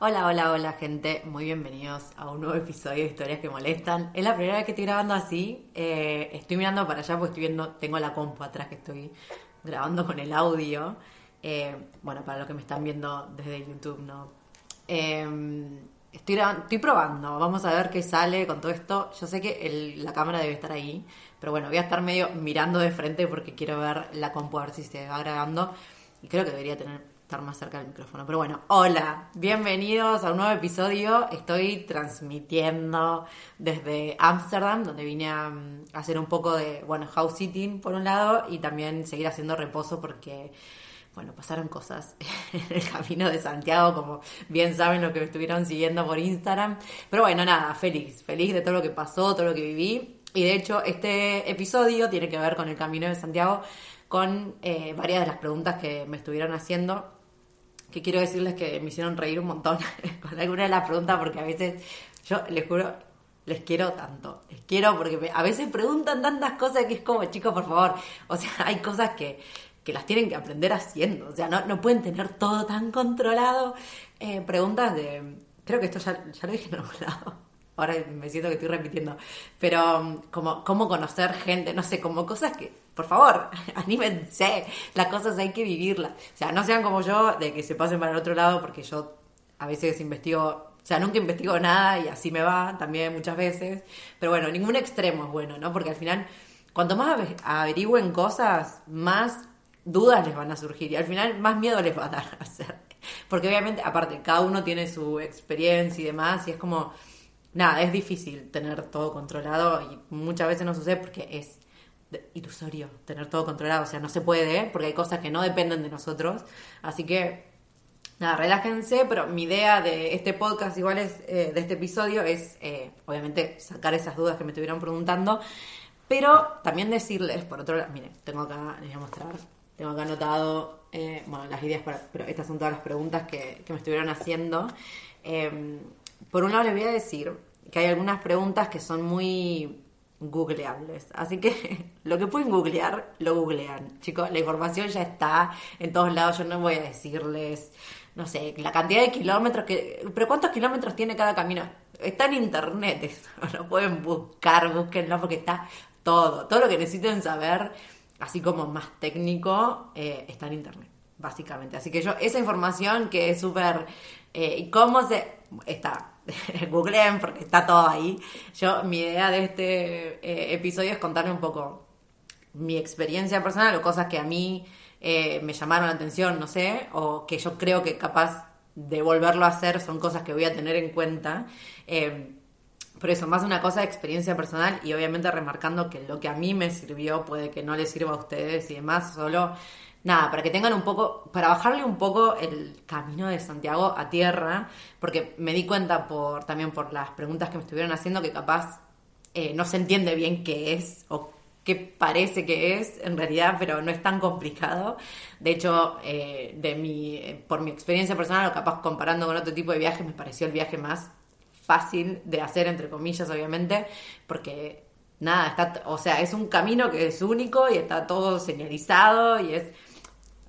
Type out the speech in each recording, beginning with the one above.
Hola, hola, hola gente, muy bienvenidos a un nuevo episodio de Historias que Molestan. Es la primera vez que estoy grabando así, eh, estoy mirando para allá porque estoy viendo, tengo la compu atrás que estoy grabando con el audio. Eh, bueno, para los que me están viendo desde YouTube, ¿no? Eh, estoy, estoy probando, vamos a ver qué sale con todo esto. Yo sé que la cámara debe estar ahí, pero bueno, voy a estar medio mirando de frente porque quiero ver la compu a ver si se va grabando. Y creo que debería tener estar más cerca del micrófono. Pero bueno, hola, bienvenidos a un nuevo episodio. Estoy transmitiendo desde Ámsterdam, donde vine a, hacer un poco de, bueno, house sitting por un lado y también seguir haciendo reposo porque, bueno, pasaron cosas en el camino de Santiago, como bien saben lo que me estuvieron siguiendo por Instagram. Pero bueno, nada, feliz, feliz de todo lo que pasó, todo lo que viví. Y de hecho, este episodio tiene que ver con el camino de Santiago, con eh, varias de las preguntas que me estuvieron haciendo que quiero decirles que me hicieron reír un montón con alguna de las preguntas porque a veces, yo les juro, les quiero tanto. Les quiero porque a veces preguntan tantas cosas que es como, chicos, por favor, o sea, hay cosas que, que las tienen que aprender haciendo, o sea, no, no pueden tener todo tan controlado. Eh, preguntas de, creo que esto ya, lo dije en algún lado ahora me siento que estoy repitiendo, pero um, como cómo conocer gente, no sé, como cosas que, por favor, anímense, las cosas hay que vivirlas. O sea, no sean como yo, de que se pasen para el otro lado, porque yo a veces investigo, o sea, nunca investigo nada y así me va también muchas veces, pero bueno, ningún extremo es bueno, ¿no? Porque al final, cuanto más averigüen cosas, más dudas les van a surgir y al final más miedo les va a dar a hacer. Porque obviamente, aparte, cada uno tiene su experiencia y demás, y es como nada, es difícil tener todo controlado y muchas veces no sucede porque es ilusorio tener todo controlado, o sea, no se puede, porque hay cosas que no dependen de nosotros, así que nada, relájense, pero mi idea de este podcast, igual es, eh, de este episodio, es eh, obviamente sacar esas dudas que me estuvieron preguntando, pero también decirles, por otro lado, miren, tengo acá, les voy a mostrar, tengo acá anotado, eh, bueno, las ideas para, pero estas son todas las preguntas que, que me estuvieron haciendo. Em, por un lado les voy a decir que hay algunas preguntas que son muy googleables. Así que lo que pueden googlear, lo googlean. Chicos, la información ya está en todos lados. Yo no voy a decirles, no sé, la cantidad de kilómetros que... Pero ¿cuántos kilómetros tiene cada camino? Está en internet eso. Lo pueden buscar, búsquenlo porque está todo. Todo lo que necesiten saber, así como más técnico, eh, está en internet, básicamente. Así que yo, esa información que es súper... Eh, ¿Cómo se...? Está googleen porque está todo ahí. Yo, mi idea de este eh, episodio es contarle un poco mi experiencia personal o cosas que a mí eh, me llamaron la atención, no sé, o que yo creo que capaz de volverlo a hacer son cosas que voy a tener en cuenta. Eh, por eso, más una cosa de experiencia personal y obviamente remarcando que lo que a mí me sirvió puede que no les sirva a ustedes y demás, solo nada, para que tengan un poco, para bajarle un poco el camino de Santiago a tierra, porque me di cuenta por también por las preguntas que me estuvieron haciendo que capaz eh, no se entiende bien qué es o qué parece que es en realidad, pero no es tan complicado. De hecho, eh, de mi, por mi experiencia personal o capaz comparando con otro tipo de viajes, me pareció el viaje más fácil de hacer, entre comillas, obviamente, porque nada, está, o sea, es un camino que es único y está todo señalizado y es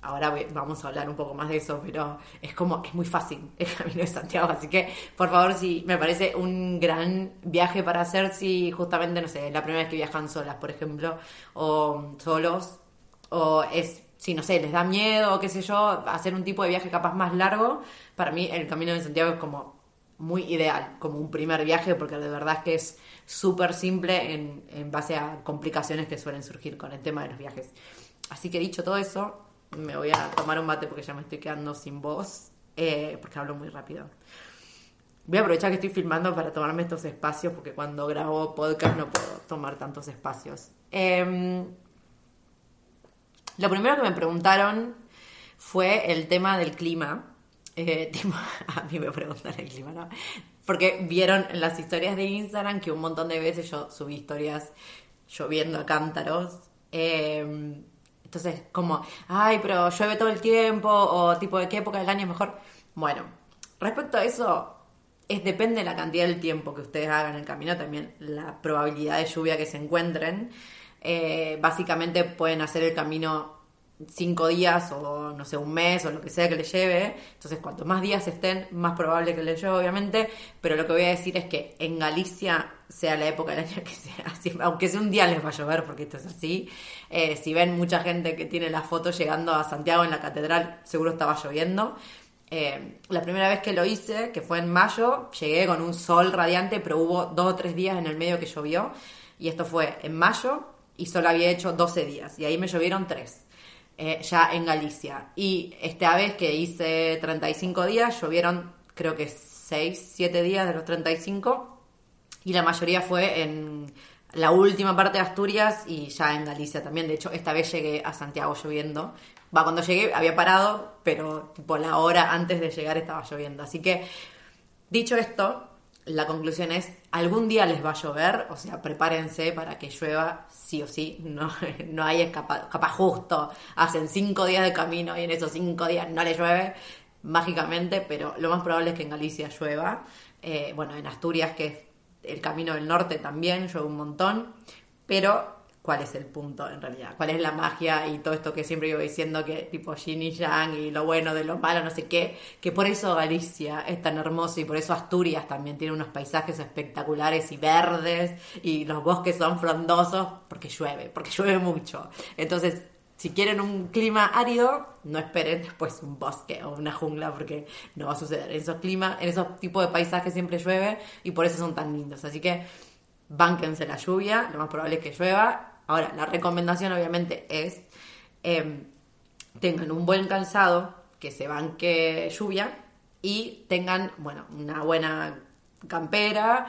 Ahora vamos a hablar un poco más de eso, pero es como, es muy fácil el camino de Santiago, así que por favor, si me parece un gran viaje para hacer si justamente, no sé, la primera vez que viajan solas, por ejemplo, o solos, o es, si no sé, les da miedo, o qué sé yo, hacer un tipo de viaje capaz más largo, para mí el camino de Santiago es como muy ideal, como un primer viaje, porque de verdad es que es súper simple en, en base a complicaciones que suelen surgir con el tema de los viajes. así que dicho todo eso, me voy a tomar un mate porque ya me estoy quedando sin voz, eh, porque hablo muy rápido. Voy a aprovechar que estoy filmando para tomarme estos espacios, porque cuando grabo podcast no puedo tomar tantos espacios. Em, lo primero que me preguntaron fue el tema del clima. Eh, a mí me preguntan el clima, ¿no? Porque vieron en las historias de Instagram que un montón de veces yo subí historias lloviendo a cántaros. Em, entonces, como, ay, pero llueve todo el tiempo, o tipo, ¿de qué época del año es mejor? Bueno, respecto a eso, es depende de la cantidad del tiempo que ustedes hagan el camino, también la probabilidad de lluvia que se encuentren. Eh, básicamente pueden hacer el camino cinco días o no sé, un mes o lo que sea que les lleve. Entonces, cuanto más días estén, más probable que les lleve, obviamente. Pero lo que voy a decir es que en Galicia, sea la época del año que sea, aunque sea un día les va a llover, porque esto es así. Eh, si ven mucha gente que tiene la foto llegando a Santiago en la catedral, seguro estaba lloviendo. Eh, la primera vez que lo hice, que fue en mayo, llegué con un sol radiante, pero hubo dos o tres días en el medio que llovió. Y esto fue en mayo y solo había hecho 12 días. Y ahí me llovieron tres. Eh, ya en Galicia. Y esta vez que hice 35 días, llovieron creo que 6, 7 días de los 35 y la mayoría fue en la última parte de Asturias y ya en Galicia también. De hecho, esta vez llegué a Santiago lloviendo. Va, cuando llegué había parado, pero tipo la hora antes de llegar estaba lloviendo. Así que, dicho esto, la conclusión es, algún día les va a llover, o sea, prepárense para que llueva sí o sí, no, no hay escapa, capaz justo, hacen cinco días de camino y en esos cinco días no les llueve mágicamente, pero lo más probable es que en Galicia llueva. Eh, bueno, en Asturias, que es el camino del norte también, llueve un montón, pero cuál es el punto en realidad, cuál es la magia y todo esto que siempre iba diciendo que tipo yin y yang y lo bueno de lo malo, no sé qué, que por eso Galicia es tan hermoso y por eso Asturias también tiene unos paisajes espectaculares y verdes y los bosques son frondosos porque llueve, porque llueve mucho. Entonces, si quieren un clima árido, no esperen después un bosque o una jungla porque no va a suceder. En esos climas, en esos tipos de paisajes siempre llueve y por eso son tan lindos. Así que bánquense la lluvia, lo más probable es que llueva Ahora, la recomendación obviamente es em, tengan un buen calzado que se banque lluvia y tengan, bueno, una buena campera,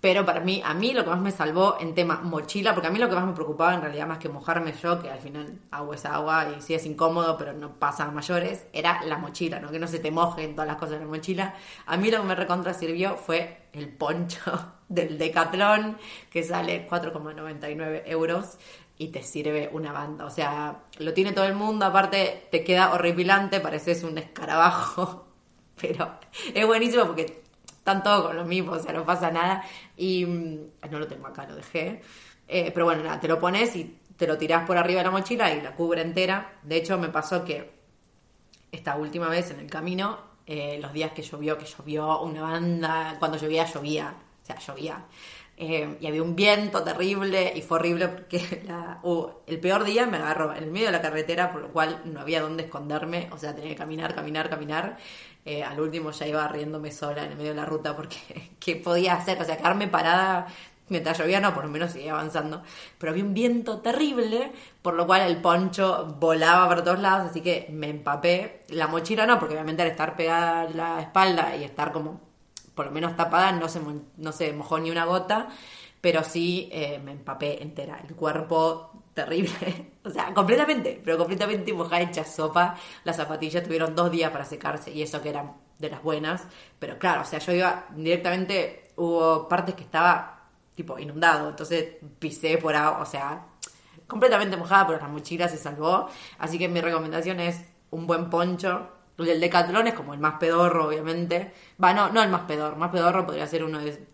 pero para mí, a mí lo que más me salvó en tema mochila, porque a mí lo que más me preocupaba en realidad más que mojarme yo, que al final agua es agua y sí es incómodo, pero no pasa a mayores, era la mochila, ¿no? Que no se te mojen todas las cosas de la mochila. A mí lo que me recontra sirvió fue el poncho del Decathlon, que sale 4,99 euros y te sirve una banda. O sea, lo tiene todo el mundo, aparte te queda horripilante, pareces un escarabajo, pero es buenísimo porque están todos con los mismos, o sea, no pasa nada. Y mm, no lo tengo acá, lo dejé. Eh, pero bueno, nada, te lo pones y te lo tirás por arriba de la mochila y la cubre entera. De hecho, me pasó que esta última vez en el camino, eh, los días que llovió, que llovió una banda, cuando llovía, llovía, o sea, llovía. Eh, y había un viento terrible y fue horrible porque uh, el peor día me agarró en el medio de la carretera, por lo cual no había dónde esconderme, o sea, tenía que caminar, caminar, caminar. Eh, al último ya iba riéndome sola en el medio de la ruta porque ¿qué podía hacer? O sea, quedarme parada mientras llovía, no, por lo menos seguía avanzando. Pero había un viento terrible, por lo cual el poncho volaba por todos lados, así que me empapé. La mochila no, porque obviamente al estar pegada la espalda y estar como por lo menos tapada, no se, no se mojó ni una gota, pero sí eh, me empapé entera. El cuerpo terrible, o sea, completamente, pero completamente mojada, hecha sopa. Las zapatillas tuvieron dos días para secarse y eso que eran de las buenas, pero claro, o sea, yo iba directamente, hubo partes que estaba tipo inundado, entonces pisé por agua, o sea, completamente mojada, pero la mochila se salvó. Así que mi recomendación es un buen poncho, el Decathlon es como el más pedorro, obviamente. Va, no, no el más pedorro. Más pedorro podría ser uno de,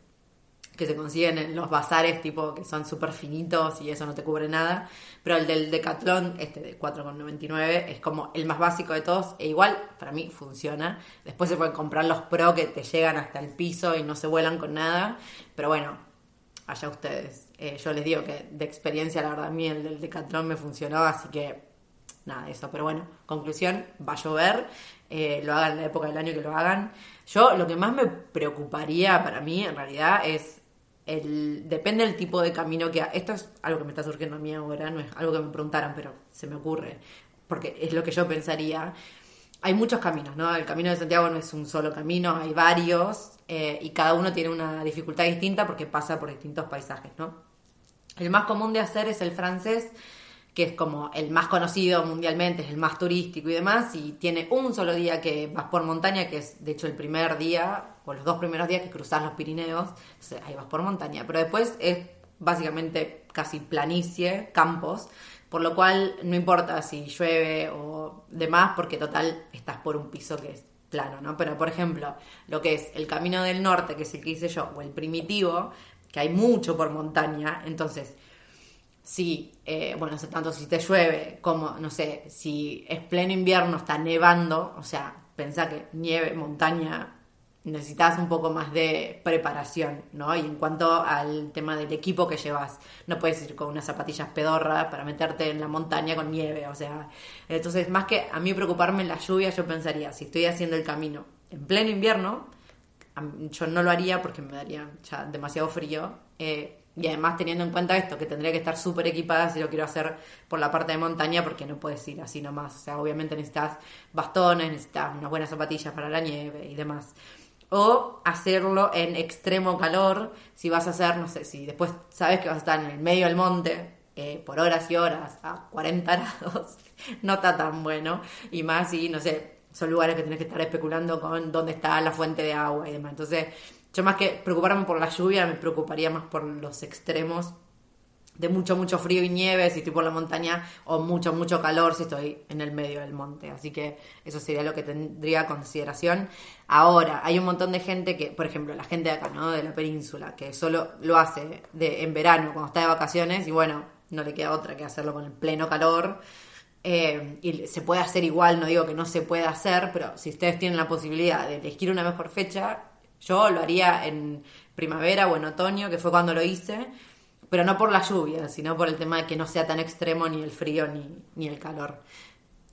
que se consiguen en los bazares, tipo que son súper finitos y eso no te cubre nada. Pero el del Decathlon, este de 4,99, es como el más básico de todos. E igual, para mí, funciona. Después se pueden comprar los Pro que te llegan hasta el piso y no se vuelan con nada. Pero bueno, allá ustedes. Eh, yo les digo que de experiencia, la verdad, a mí el del Decathlon me funcionó, así que nada eso. Pero bueno, conclusión, va a llover, eh, lo hagan en la época del año que lo hagan. Yo lo que más me preocuparía para mí en realidad es depende del tipo de camino que... Esto es algo que me está surgiendo a mí ahora, no es algo que me preguntaran, pero se me ocurre, porque es lo que yo pensaría. Hay muchos caminos, ¿no? El camino de Santiago no es un solo camino, hay varios, eh, y cada uno tiene una dificultad distinta porque pasa por distintos paisajes, ¿no? El más común de hacer es el francés, que es como el más conocido mundialmente, es el más turístico y demás, y tiene un solo día que vas por montaña, que es de hecho el primer día, o los dos primeros días que cruzas los Pirineos, ahí vas por montaña, pero después es básicamente casi planicie, campos, por lo cual no importa si llueve o demás, porque total estás por un piso que es plano, ¿no? Pero por ejemplo, lo que es el Camino del Norte, que es el que hice yo, o el primitivo, que hay mucho por montaña, entonces si, eh, bueno, tanto si te llueve como, no sé, si es pleno invierno, está nevando, o sea, pensá que nieve, montaña, necesitas un poco más de preparación, ¿no? Y en cuanto al tema del equipo que llevas, no puedes ir con unas zapatillas pedorras para meterte en la montaña con nieve, o sea, entonces más que a mí preocuparme en la lluvia, yo pensaría, si estoy haciendo el camino en pleno invierno, yo no lo haría porque me daría ya demasiado frío, eh, y además teniendo en cuenta esto, que tendría que estar súper equipada si lo quiero hacer por la parte de montaña, porque no puedes ir así nomás. O sea, obviamente necesitas bastones, necesitas unas buenas zapatillas para la nieve y demás. O hacerlo en extremo calor, si vas a hacer, no sé, si después sabes que vas a estar en el medio del monte, eh, por horas y horas, a 40 grados, no está tan bueno. Y más si, no sé, son lugares que tienes que estar especulando con dónde está la fuente de agua y demás. Entonces, yo más que preocuparme por la lluvia, me preocuparía más por los extremos de mucho, mucho frío y nieve si estoy por la montaña o mucho, mucho calor si estoy en el medio del monte. Así que eso sería lo que tendría consideración. Ahora, hay un montón de gente que, por ejemplo, la gente de acá, ¿no? De la península, que solo lo hace en verano cuando está de vacaciones y bueno, no le queda otra que hacerlo con el pleno calor. Eh, y se puede hacer igual, no digo que no se pueda hacer, pero si ustedes tienen la posibilidad de elegir una mejor fecha, yo lo haría en primavera o en otoño, que fue cuando lo hice, pero no por la lluvia, sino por el tema de que no sea tan extremo ni el frío ni, el calor.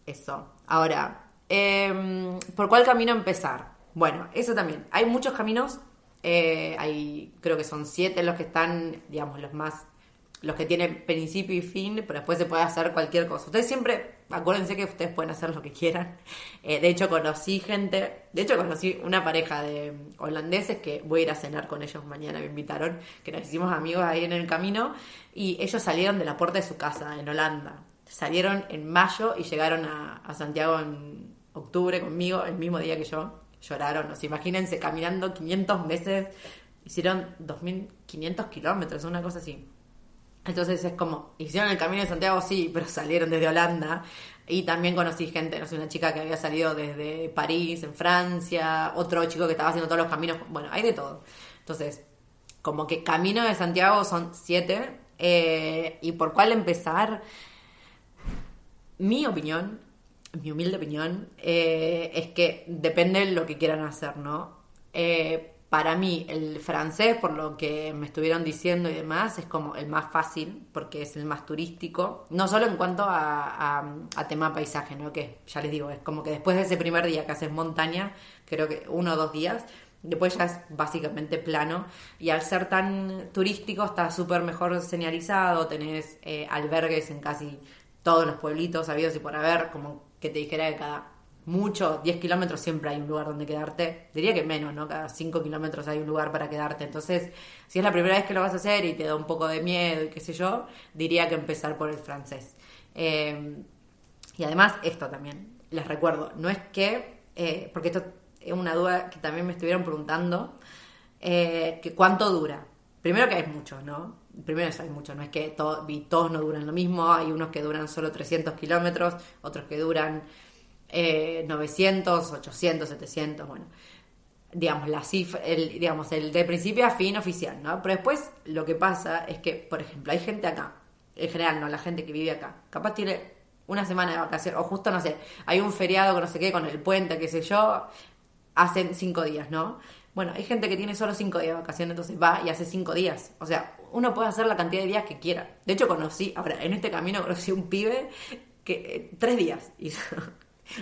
Eso. Ahora, em, ¿por cuál camino empezar? Bueno, eso también. Hay muchos caminos. Eh, hay, creo que son siete los que están, digamos, los más los que tienen principio y fin, pero después se puede hacer cualquier cosa. Ustedes siempre, acuérdense que ustedes pueden hacer lo que quieran. Eh, de hecho, conocí gente, de hecho, conocí una pareja de holandeses que voy a ir a cenar con ellos mañana, me invitaron, que nos hicimos amigos ahí en el camino, y ellos salieron de la puerta de su casa en Holanda. Salieron en mayo y llegaron a, Santiago en octubre conmigo, el mismo día que yo. Lloraron, o sea, imagínense, caminando 500 meses, hicieron 2.500 kilómetros, una cosa así. Entonces es como, hicieron el camino de Santiago, sí, pero salieron desde Holanda. Y también conocí gente, no sé, una chica que había salido desde París, en Francia, otro chico que estaba haciendo todos los caminos. Bueno, hay de todo. Entonces, como que camino de Santiago son siete. Eh, ¿Y por cuál empezar? Mi opinión, mi humilde opinión, eh, es que depende de lo que quieran hacer, ¿no? Eh, para mí el francés, por lo que me estuvieron diciendo y demás, es como el más fácil porque es el más turístico, no solo en cuanto a, tema paisaje, ¿no? que ya les digo, es como que después de ese primer día que haces montaña, creo que uno o dos días, después ya es básicamente plano y al ser tan turístico está súper mejor señalizado, tenés eh, albergues en casi todos los pueblitos habidos y por haber, como que te dijera que cada mucho, 10 kilómetros siempre hay un lugar donde quedarte. Diría que menos, ¿no? Cada 5 kilómetros hay un lugar para quedarte. Entonces, si es la primera vez que lo vas a hacer y te da un poco de miedo y qué sé yo, diría que empezar por el francés. Eh, y además, esto también, les recuerdo, no es que, eh, porque esto es una duda que también me estuvieron preguntando, eh, que cuánto dura. Primero que hay muchos, ¿no? Primero eso hay muchos, no es que todos no duran lo mismo, hay unos que duran solo 300 kilómetros, otros que duran 900, 800, 700, bueno, digamos, la cifra, el, digamos, el de principio a fin oficial, ¿no? Pero después lo que pasa es que, por ejemplo, hay gente acá, en general, no, la gente que vive acá, capaz tiene una semana de vacaciones, o justo, no sé, hay un feriado que no sé qué, con el puente, qué sé yo, hacen cinco días, ¿no? Bueno, hay gente que tiene solo cinco días de vacaciones, entonces va y hace cinco días. O sea, uno puede hacer la cantidad de días que quiera. De hecho, conocí, ahora, en este camino conocí un pibe que eh, tres días hizo.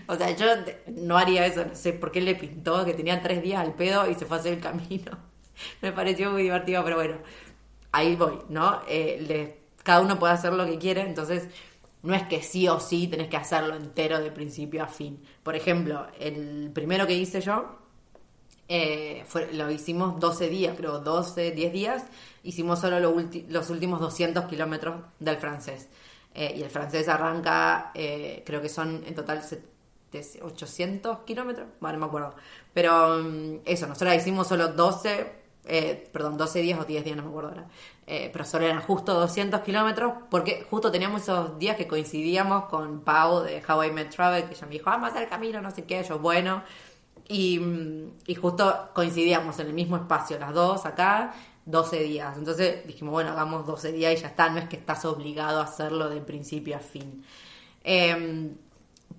O sea, yo no haría eso, no sé por qué le pintó que tenía tres días al pedo y se fue a hacer el camino. me pareció muy divertido, pero bueno, ahí voy, ¿no? Eh, cada uno puede hacer lo que quiere, entonces no es que sí o sí tenés que hacerlo entero de principio a fin. Por ejemplo, el primero que hice yo, eh, lo hicimos 12 días, creo, 12, 10 días, hicimos solo los últimos 200 kilómetros del francés. Eh, y el francés arranca, creo que son en total 800 kilómetros, bueno, no me acuerdo. Pero mm, eso, nosotros hicimos solo 12, perdón, 12 días o 10 días, no me acuerdo ahora. pero solo eran justo 200 kilómetros, porque justo teníamos esos días que coincidíamos con Pau de How I Met Travel, que ella me dijo, vamos a hacer el camino, no sé qué, yo, bueno. Y, justo coincidíamos en el mismo espacio, las dos acá, 12 días. Entonces dijimos, bueno, hagamos 12 días y ya está, no es que estás obligado a hacerlo de principio a fin. Em,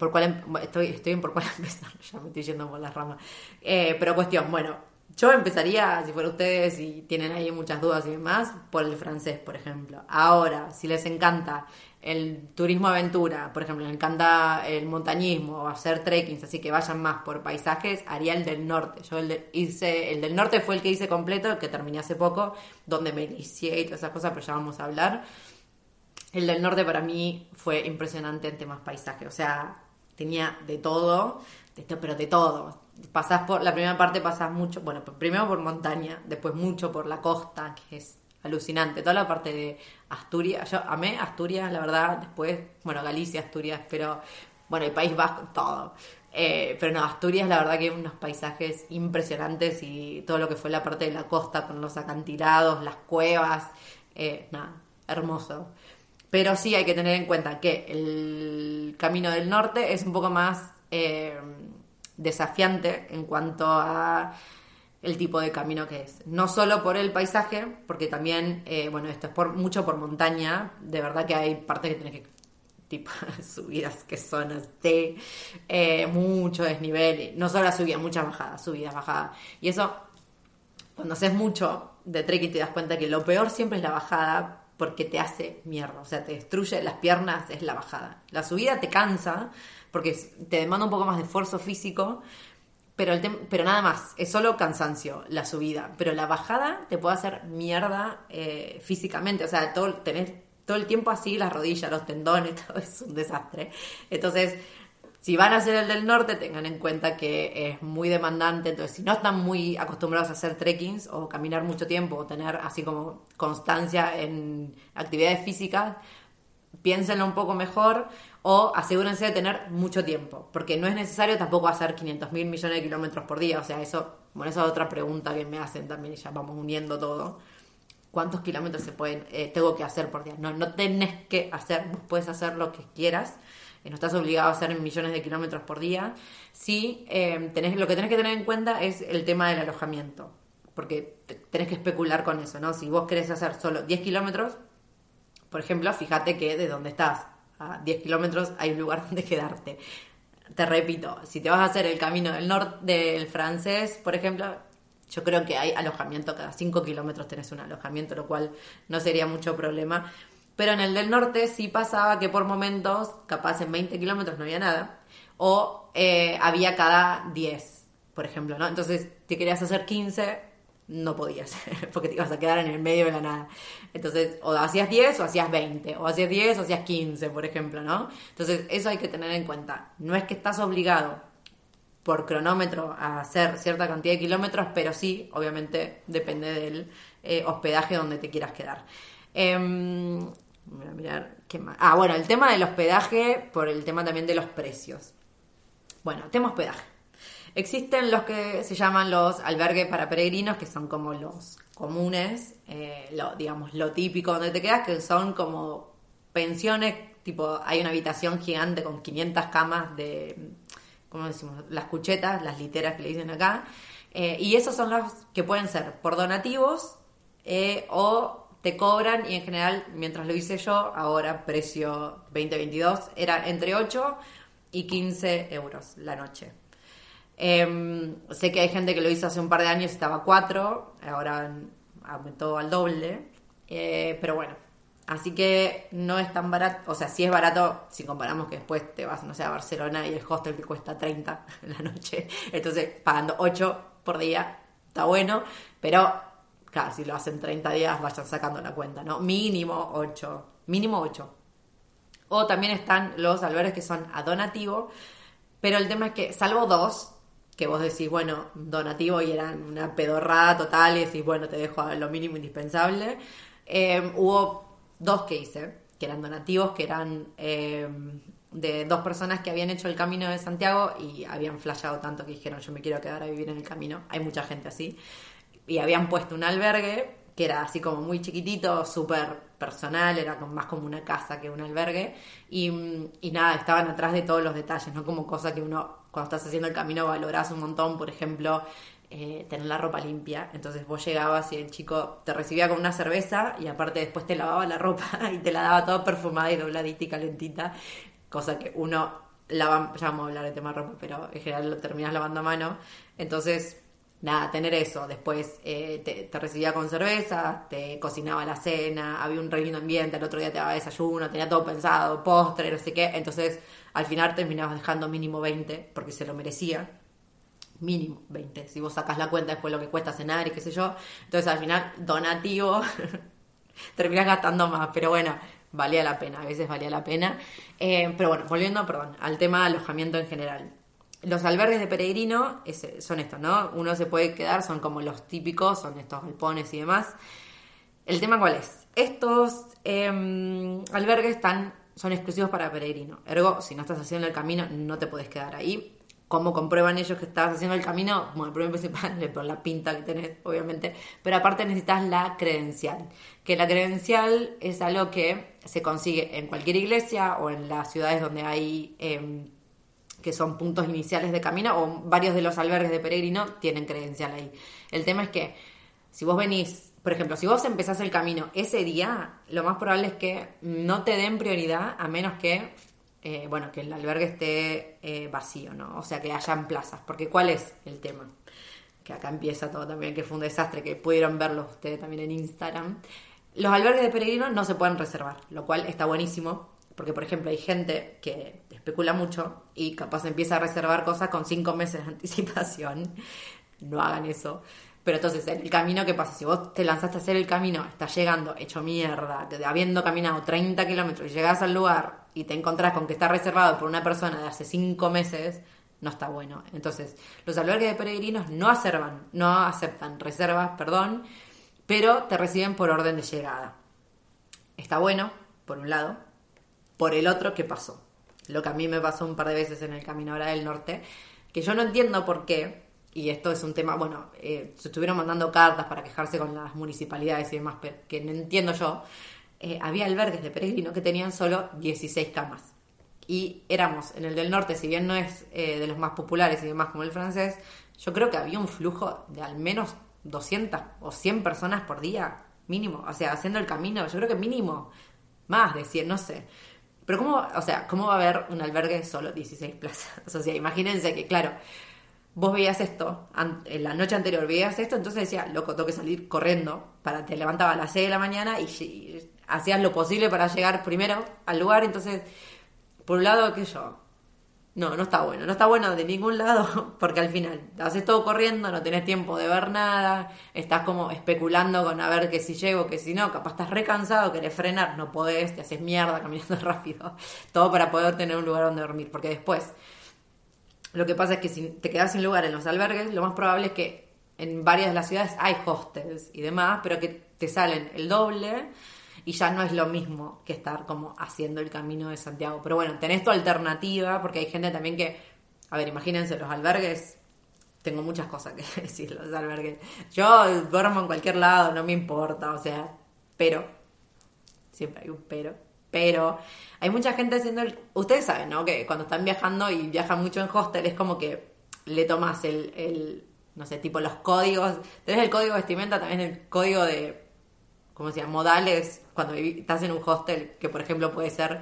por cuál em, estoy, estoy por cuál empezar, ya me estoy yendo por las ramas. Eh, pero cuestión, bueno, yo empezaría, si fuera ustedes y tienen ahí muchas dudas y demás, por el francés, por ejemplo. Ahora, si les encanta el turismo aventura, por ejemplo, me encanta el montañismo o hacer trekkings, así que vayan más por paisajes, haría el del norte. Yo el hice, el del norte fue el que hice completo, el que terminé hace poco, donde me inicié y todas esas cosas, pero ya vamos a hablar. El del norte para mí fue impresionante en temas paisajes, o sea, tenía de todo, pero de todo. Pasás por, la primera parte pasás mucho, bueno, primero por montaña, después mucho por la costa, que es alucinante. Toda la parte de Asturias, yo amé Asturias, la verdad, después, bueno, Galicia, Asturias, pero bueno, el País Vasco, todo. Eh, pero no, Asturias, la verdad que unos paisajes impresionantes y todo lo que fue la parte de la costa con los acantilados, las cuevas, eh, nada, hermoso. Pero sí hay que tener en cuenta que el camino del norte es un poco más eh, desafiante en cuanto a el tipo de camino que es. No solo por el paisaje, porque también, eh, bueno, esto es mucho por montaña, de verdad que hay partes que tienes que, tipo, subidas que son así, eh, mucho desnivel, no solo la subida, muchas bajadas, subidas, bajadas. Y eso, cuando haces mucho de trekking te das cuenta que lo peor siempre es la bajada, porque te hace mierda, o sea, te destruye las piernas, es la bajada. La subida te cansa, porque te demanda un poco más de esfuerzo físico, pero, el pero nada más, es solo cansancio la subida. Pero la bajada te puede hacer mierda eh, físicamente. O sea, todo, tenés todo el tiempo así, las rodillas, los tendones, todo es un desastre. Entonces, si van a hacer el del norte, tengan en cuenta que es muy demandante. Entonces, si no están muy acostumbrados a hacer trekkings o caminar mucho tiempo o tener así como constancia en actividades físicas, piénsenlo un poco mejor o asegúrense de tener mucho tiempo, porque no es necesario tampoco hacer 500 mil millones de kilómetros por día, o sea, eso, bueno, esa es otra pregunta que me hacen también, y ya vamos uniendo todo. ¿Cuántos kilómetros se pueden, eh, tengo que hacer por día? No, no tenés que hacer, vos puedes hacer lo que quieras, no estás obligado a hacer millones de kilómetros por día. Sí, eh, tenés, lo que tenés que tener en cuenta es el tema del alojamiento, porque tenés que especular con eso, ¿no? Si vos querés hacer solo 10 kilómetros, por ejemplo, fíjate que de dónde estás a 10 kilómetros hay un lugar donde quedarte. Te repito, si te vas a hacer el camino del norte del francés, por ejemplo, yo creo que hay alojamiento, cada 5 kilómetros tenés un alojamiento, lo cual no sería mucho problema. Pero en el del norte sí pasaba que por momentos, capaz en 20 kilómetros no había nada, o eh, había cada 10, por ejemplo, ¿no? Entonces, te querías hacer 15, no podías, porque te ibas a quedar en el medio de la nada. Entonces, o hacías 10 o hacías 20, o hacías 10 o hacías 15, por ejemplo, ¿no? Entonces, eso hay que tener en cuenta. No es que estás obligado por cronómetro a hacer cierta cantidad de kilómetros, pero sí, obviamente, depende del eh, hospedaje donde te quieras quedar. Eh, a mirar, ¿qué más? Ah, bueno, el tema del hospedaje, por el tema también de los precios. Bueno, tema hospedaje. Existen los que se llaman los albergues para peregrinos, que son como los comunes, eh, digamos, lo típico donde te quedas, que son como pensiones, tipo, hay una habitación gigante con 500 camas de, ¿cómo decimos? Las cuchetas, las literas que le dicen acá. Eh, y esos son los que pueden ser por donativos eh, o te cobran y en general, mientras lo hice yo, ahora precio 2022, era entre 8 y 15 euros la noche. Em, sé que hay gente que lo hizo hace un par de años estaba a 4, ahora aumentó al doble, eh, pero bueno, así que no es tan barato, o sea, sí es barato si comparamos que después te vas, no sé, a Barcelona y el hostel te cuesta 30 en la noche, entonces pagando 8 por día está bueno, pero claro, si lo hacen 30 días, vayan sacando la cuenta, ¿no? Mínimo 8, mínimo 8. O también están los albergues que son a donativo, pero el tema es que, salvo dos, que vos decís, bueno, donativo y eran una pedorrada total y decís, bueno, te dejo lo mínimo indispensable, eh, hubo dos que hice, que eran donativos, que eran eh, de dos personas que habían hecho el camino de Santiago y habían flashado tanto que dijeron, yo me quiero quedar a vivir en el camino. Hay mucha gente así. Y habían puesto un albergue que era así como muy chiquitito, súper personal, era más como una casa que un albergue. Y, y, nada, estaban atrás de todos los detalles, no como cosa que uno, cuando estás haciendo el camino, valorás un montón. Por ejemplo, eh, tener la ropa limpia. Entonces vos llegabas y el chico te recibía con una cerveza y aparte después te lavaba la ropa y te la daba toda perfumada y dobladita y calentita. Cosa que uno lava, ya vamos a hablar de tema ropa, pero en general lo terminas lavando a mano. Entonces, nada, tener eso. Después eh, te, recibía con cerveza, te cocinaba la cena, había un re lindo ambiente, el otro día te daba desayuno, tenía todo pensado, postre, no sé qué. Entonces, al final terminabas dejando mínimo 20 porque se lo merecía mínimo 20. Si vos sacas la cuenta después lo que cuesta cenar y qué sé yo. Entonces al final, donativo, terminas gastando más. Pero bueno, valía la pena, a veces valía la pena. Eh, pero bueno, volviendo, perdón, al tema alojamiento en general. Los albergues de peregrino son estos, ¿no? Uno se puede quedar, son como los típicos, son estos galpones y demás. ¿El tema cuál es? Estos em, albergues están, son exclusivos para peregrino. Ergo, si no estás haciendo el camino, no te puedes quedar ahí cómo comprueban ellos que estabas haciendo el camino, bueno, el primer principal es por la pinta que tenés, obviamente, pero aparte necesitas la credencial, que la credencial es algo que se consigue en cualquier iglesia o en las ciudades donde hay, em, que son puntos iniciales de camino, o varios de los albergues de peregrino tienen credencial ahí. El tema es que si vos venís, por ejemplo, si vos empezás el camino ese día, lo más probable es que no te den prioridad a menos que eh, bueno, que el albergue esté eh, vacío, ¿no? O sea, que hayan plazas. Porque ¿cuál es el tema? Que acá empieza todo también, que fue un desastre, que pudieron verlo ustedes también en Instagram. Los albergues de peregrinos no se pueden reservar, lo cual está buenísimo, porque por ejemplo hay gente que especula mucho y capaz empieza a reservar cosas con cinco meses de anticipación. No hagan eso. Pero entonces, en el camino, ¿qué pasa? Si vos te lanzaste a hacer el camino, estás llegando hecho mierda, habiendo caminado 30 kilómetros y llegás al lugar y te encontrás con que está reservado por una persona de hace 5 meses, no está bueno. Entonces, los albergues de peregrinos no aceptan, no aceptan reservas, perdón, pero te reciben por orden de llegada. Está bueno, por un lado. Por el otro, ¿qué pasó? Lo que a mí me pasó un par de veces en el camino ahora del norte, que yo no entiendo por qué y esto es un tema, bueno, eh, se estuvieron mandando cartas para quejarse con las municipalidades y demás, que no entiendo yo, eh, había albergues de peregrinos que tenían solo 16 camas. Y éramos en el del norte, si bien no es eh, de los más populares y demás como el francés, yo creo que había un flujo de al menos 200 o 100 personas por día, mínimo. O sea, haciendo el camino, yo creo que mínimo, más de 100, no sé. Pero ¿cómo, o sea, ¿cómo va a haber un albergue solo 16 plazas? O sea, imagínense que, claro, vos veías esto, en la noche anterior veías esto, entonces decía, loco, tengo que salir corriendo, para te levantaba a las 6 de la mañana y, hacías lo posible para llegar primero al lugar, entonces, por un lado, que yo, no, no está bueno, no está bueno de ningún lado, porque al final haces todo corriendo, no tenés tiempo de ver nada, estás como especulando con a ver que si llego, que si no, capaz estás recansado, querés frenar, no podés, te haces mierda caminando rápido, todo para poder tener un lugar donde dormir, porque después lo que pasa es que si te quedas sin lugar en los albergues, lo más probable es que en varias de las ciudades hay hostels y demás, pero que te salen el doble y ya no es lo mismo que estar como haciendo el camino de Santiago. Pero bueno, tenés tu alternativa, porque hay gente también que, a ver, imagínense los albergues, tengo muchas cosas que decir los albergues. Yo duermo en cualquier lado, no me importa, o sea, pero, siempre hay un pero pero hay mucha gente haciendo el... Ustedes saben, ¿no? Que cuando están viajando y viajan mucho en hostel es como que le tomas el, el no sé, tipo los códigos. Tenés el código de vestimenta, también el código de, ¿cómo se llama? Modales, cuando estás en un hostel, que por ejemplo puede ser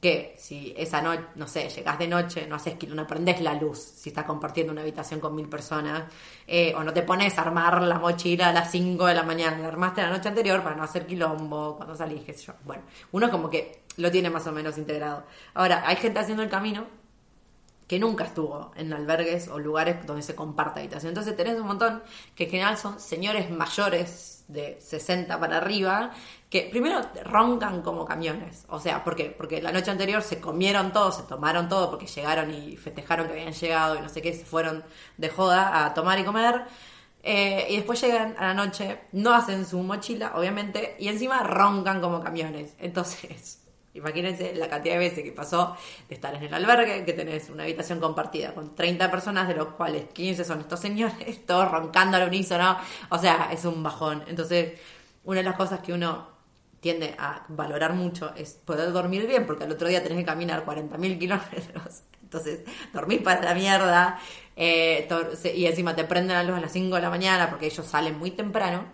que si esa noche, no sé, llegas de noche, no haces que no prendes la luz si estás compartiendo una habitación con mil personas, eh, o no te pones a armar la mochila a las 5 de la mañana, la armaste la noche anterior para no hacer quilombo cuando salís, qué sé yo. Bueno, uno como que lo tiene más o menos integrado. Ahora, hay gente haciendo el camino que nunca estuvo en albergues o lugares donde se comparta habitación. Entonces tenés un montón que en general son señores mayores de 60 para arriba que primero roncan como camiones. O sea. Porque la noche anterior se comieron todo, se tomaron todo porque llegaron y festejaron que habían llegado y no sé qué, se fueron de joda a tomar y comer. Eh, y después llegan a la noche, no hacen su mochila, obviamente, y encima roncan como camiones. Entonces, Imagínense la cantidad de veces que pasó de estar en el albergue, que tenés una habitación compartida con 30 personas, de los cuales 15 son estos señores, todos roncando al unísono. O sea, es un bajón. Entonces, una de las cosas que uno tiende a valorar mucho es poder dormir bien, porque al otro día tenés que caminar 40.000 kilómetros. Entonces, dormís para la mierda. Eh, y encima te prenden la luz a las 5 de la mañana porque ellos salen muy temprano.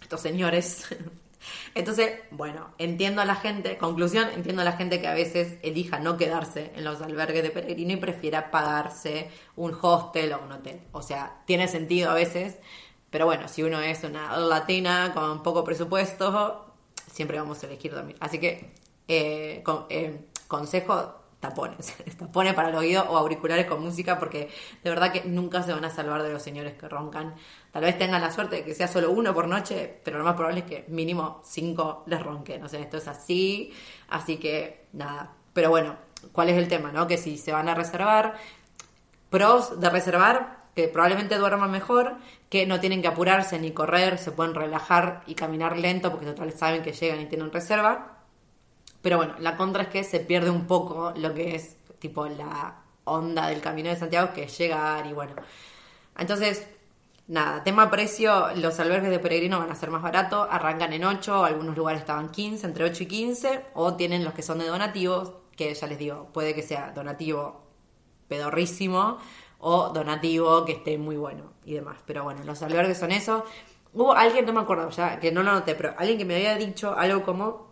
Estos señores entonces, bueno, entiendo a la gente, conclusión, entiendo a la gente que a veces elija no quedarse en los albergues de peregrino y prefiera pagarse un hostel o un hotel. O sea, tiene sentido a veces, pero bueno, si uno es una latina con poco presupuesto, siempre vamos a elegir dormir. Así que, eh, eh, consejo, tapones, tapones para el oído o auriculares con música porque de verdad que nunca se van a salvar de los señores que roncan. Tal vez tengan la suerte de que sea solo uno por noche, pero lo más probable es que mínimo cinco les ronquen. O sea, esto es así, así que nada. Pero bueno, ¿cuál es el tema? no Que si se van a reservar, pros de reservar, que probablemente duerman mejor, que no tienen que apurarse ni correr, se pueden relajar y caminar lento porque total saben que llegan y tienen reserva pero bueno, la contra es que se pierde un poco lo que es tipo la onda del Camino de Santiago, que es llegar y bueno. Entonces, nada, tema precio, los albergues de peregrino van a ser más baratos, arrancan en 8, algunos lugares estaban 15, entre 8 y 15, o tienen los que son de donativos, que ya les digo, puede que sea donativo pedorrísimo o donativo que esté muy bueno y demás. Pero bueno, los albergues son eso. Hubo alguien, no me acuerdo ya, que no lo noté, pero alguien que me había dicho algo como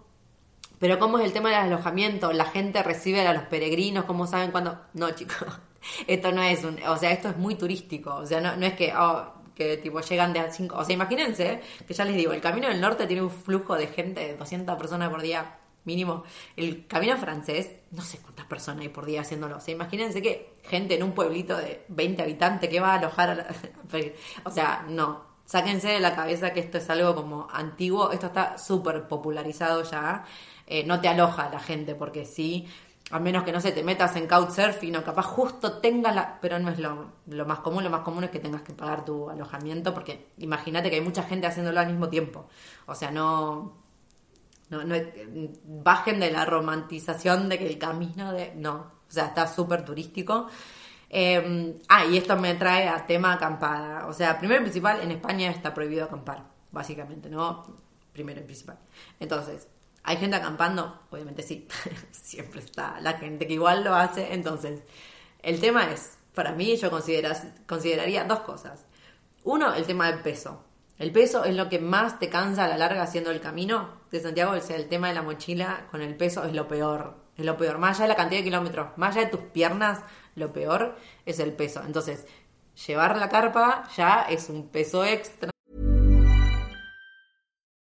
pero ¿cómo es el tema del alojamiento? ¿La gente recibe a los peregrinos? ¿Cómo saben cuándo? No, chicos, esto no es un... O sea, esto es muy turístico. O sea, no, no es que... Oh, que tipo llegan de a cinco... O sea, imagínense que ya les digo, el Camino del Norte tiene un flujo de gente de 200 personas por día mínimo. El Camino francés, no sé cuántas personas hay por día haciéndolo. O sea, imagínense que gente en un pueblito de 20 habitantes que va a alojar a la... O sea, no. Sáquense de la cabeza que esto es algo como antiguo. Esto está súper popularizado ya. Eh, no te aloja la gente, porque sí, a menos que no se te metas en Couchsurfing o capaz justo tengas la... Pero no es lo, lo, más común, lo más común es que tengas que pagar tu alojamiento, porque imagínate que hay mucha gente haciéndolo al mismo tiempo. O sea, no... No, bajen de la romantización de que el camino de... No, o sea, está súper turístico. Eh, ah, y esto me trae a tema acampada. O sea, primero y principal, en España está prohibido acampar, básicamente, ¿no? Primero y principal. Entonces, ¿Hay gente acampando? Obviamente sí, siempre está la gente que igual lo hace. Entonces, el tema es, para mí yo consideraría dos cosas. Uno, el tema del peso. El peso es lo que más te cansa a la larga haciendo el camino de Santiago. O sea, el tema de la mochila con el peso es lo peor. Es lo peor. Más allá de la cantidad de kilómetros, más allá de tus piernas, lo peor es el peso. Entonces, llevar la carpa ya es un peso extra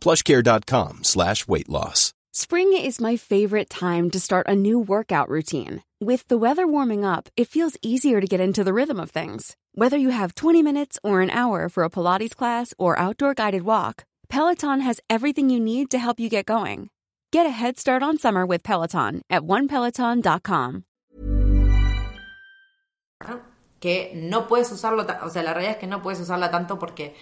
plushcare.com slash weight loss. Spring is my favorite time to start a new workout routine. With the weather warming up, it feels easier to get into the rhythm of things. Whether you have 20 minutes or an hour for a Pilates class or outdoor guided walk, Peloton has everything you need to help you get going. Get a head start on summer with Peloton at onepeloton.com. Que no puedes usarlo, o sea, la realidad es que no puedes usarla tanto porque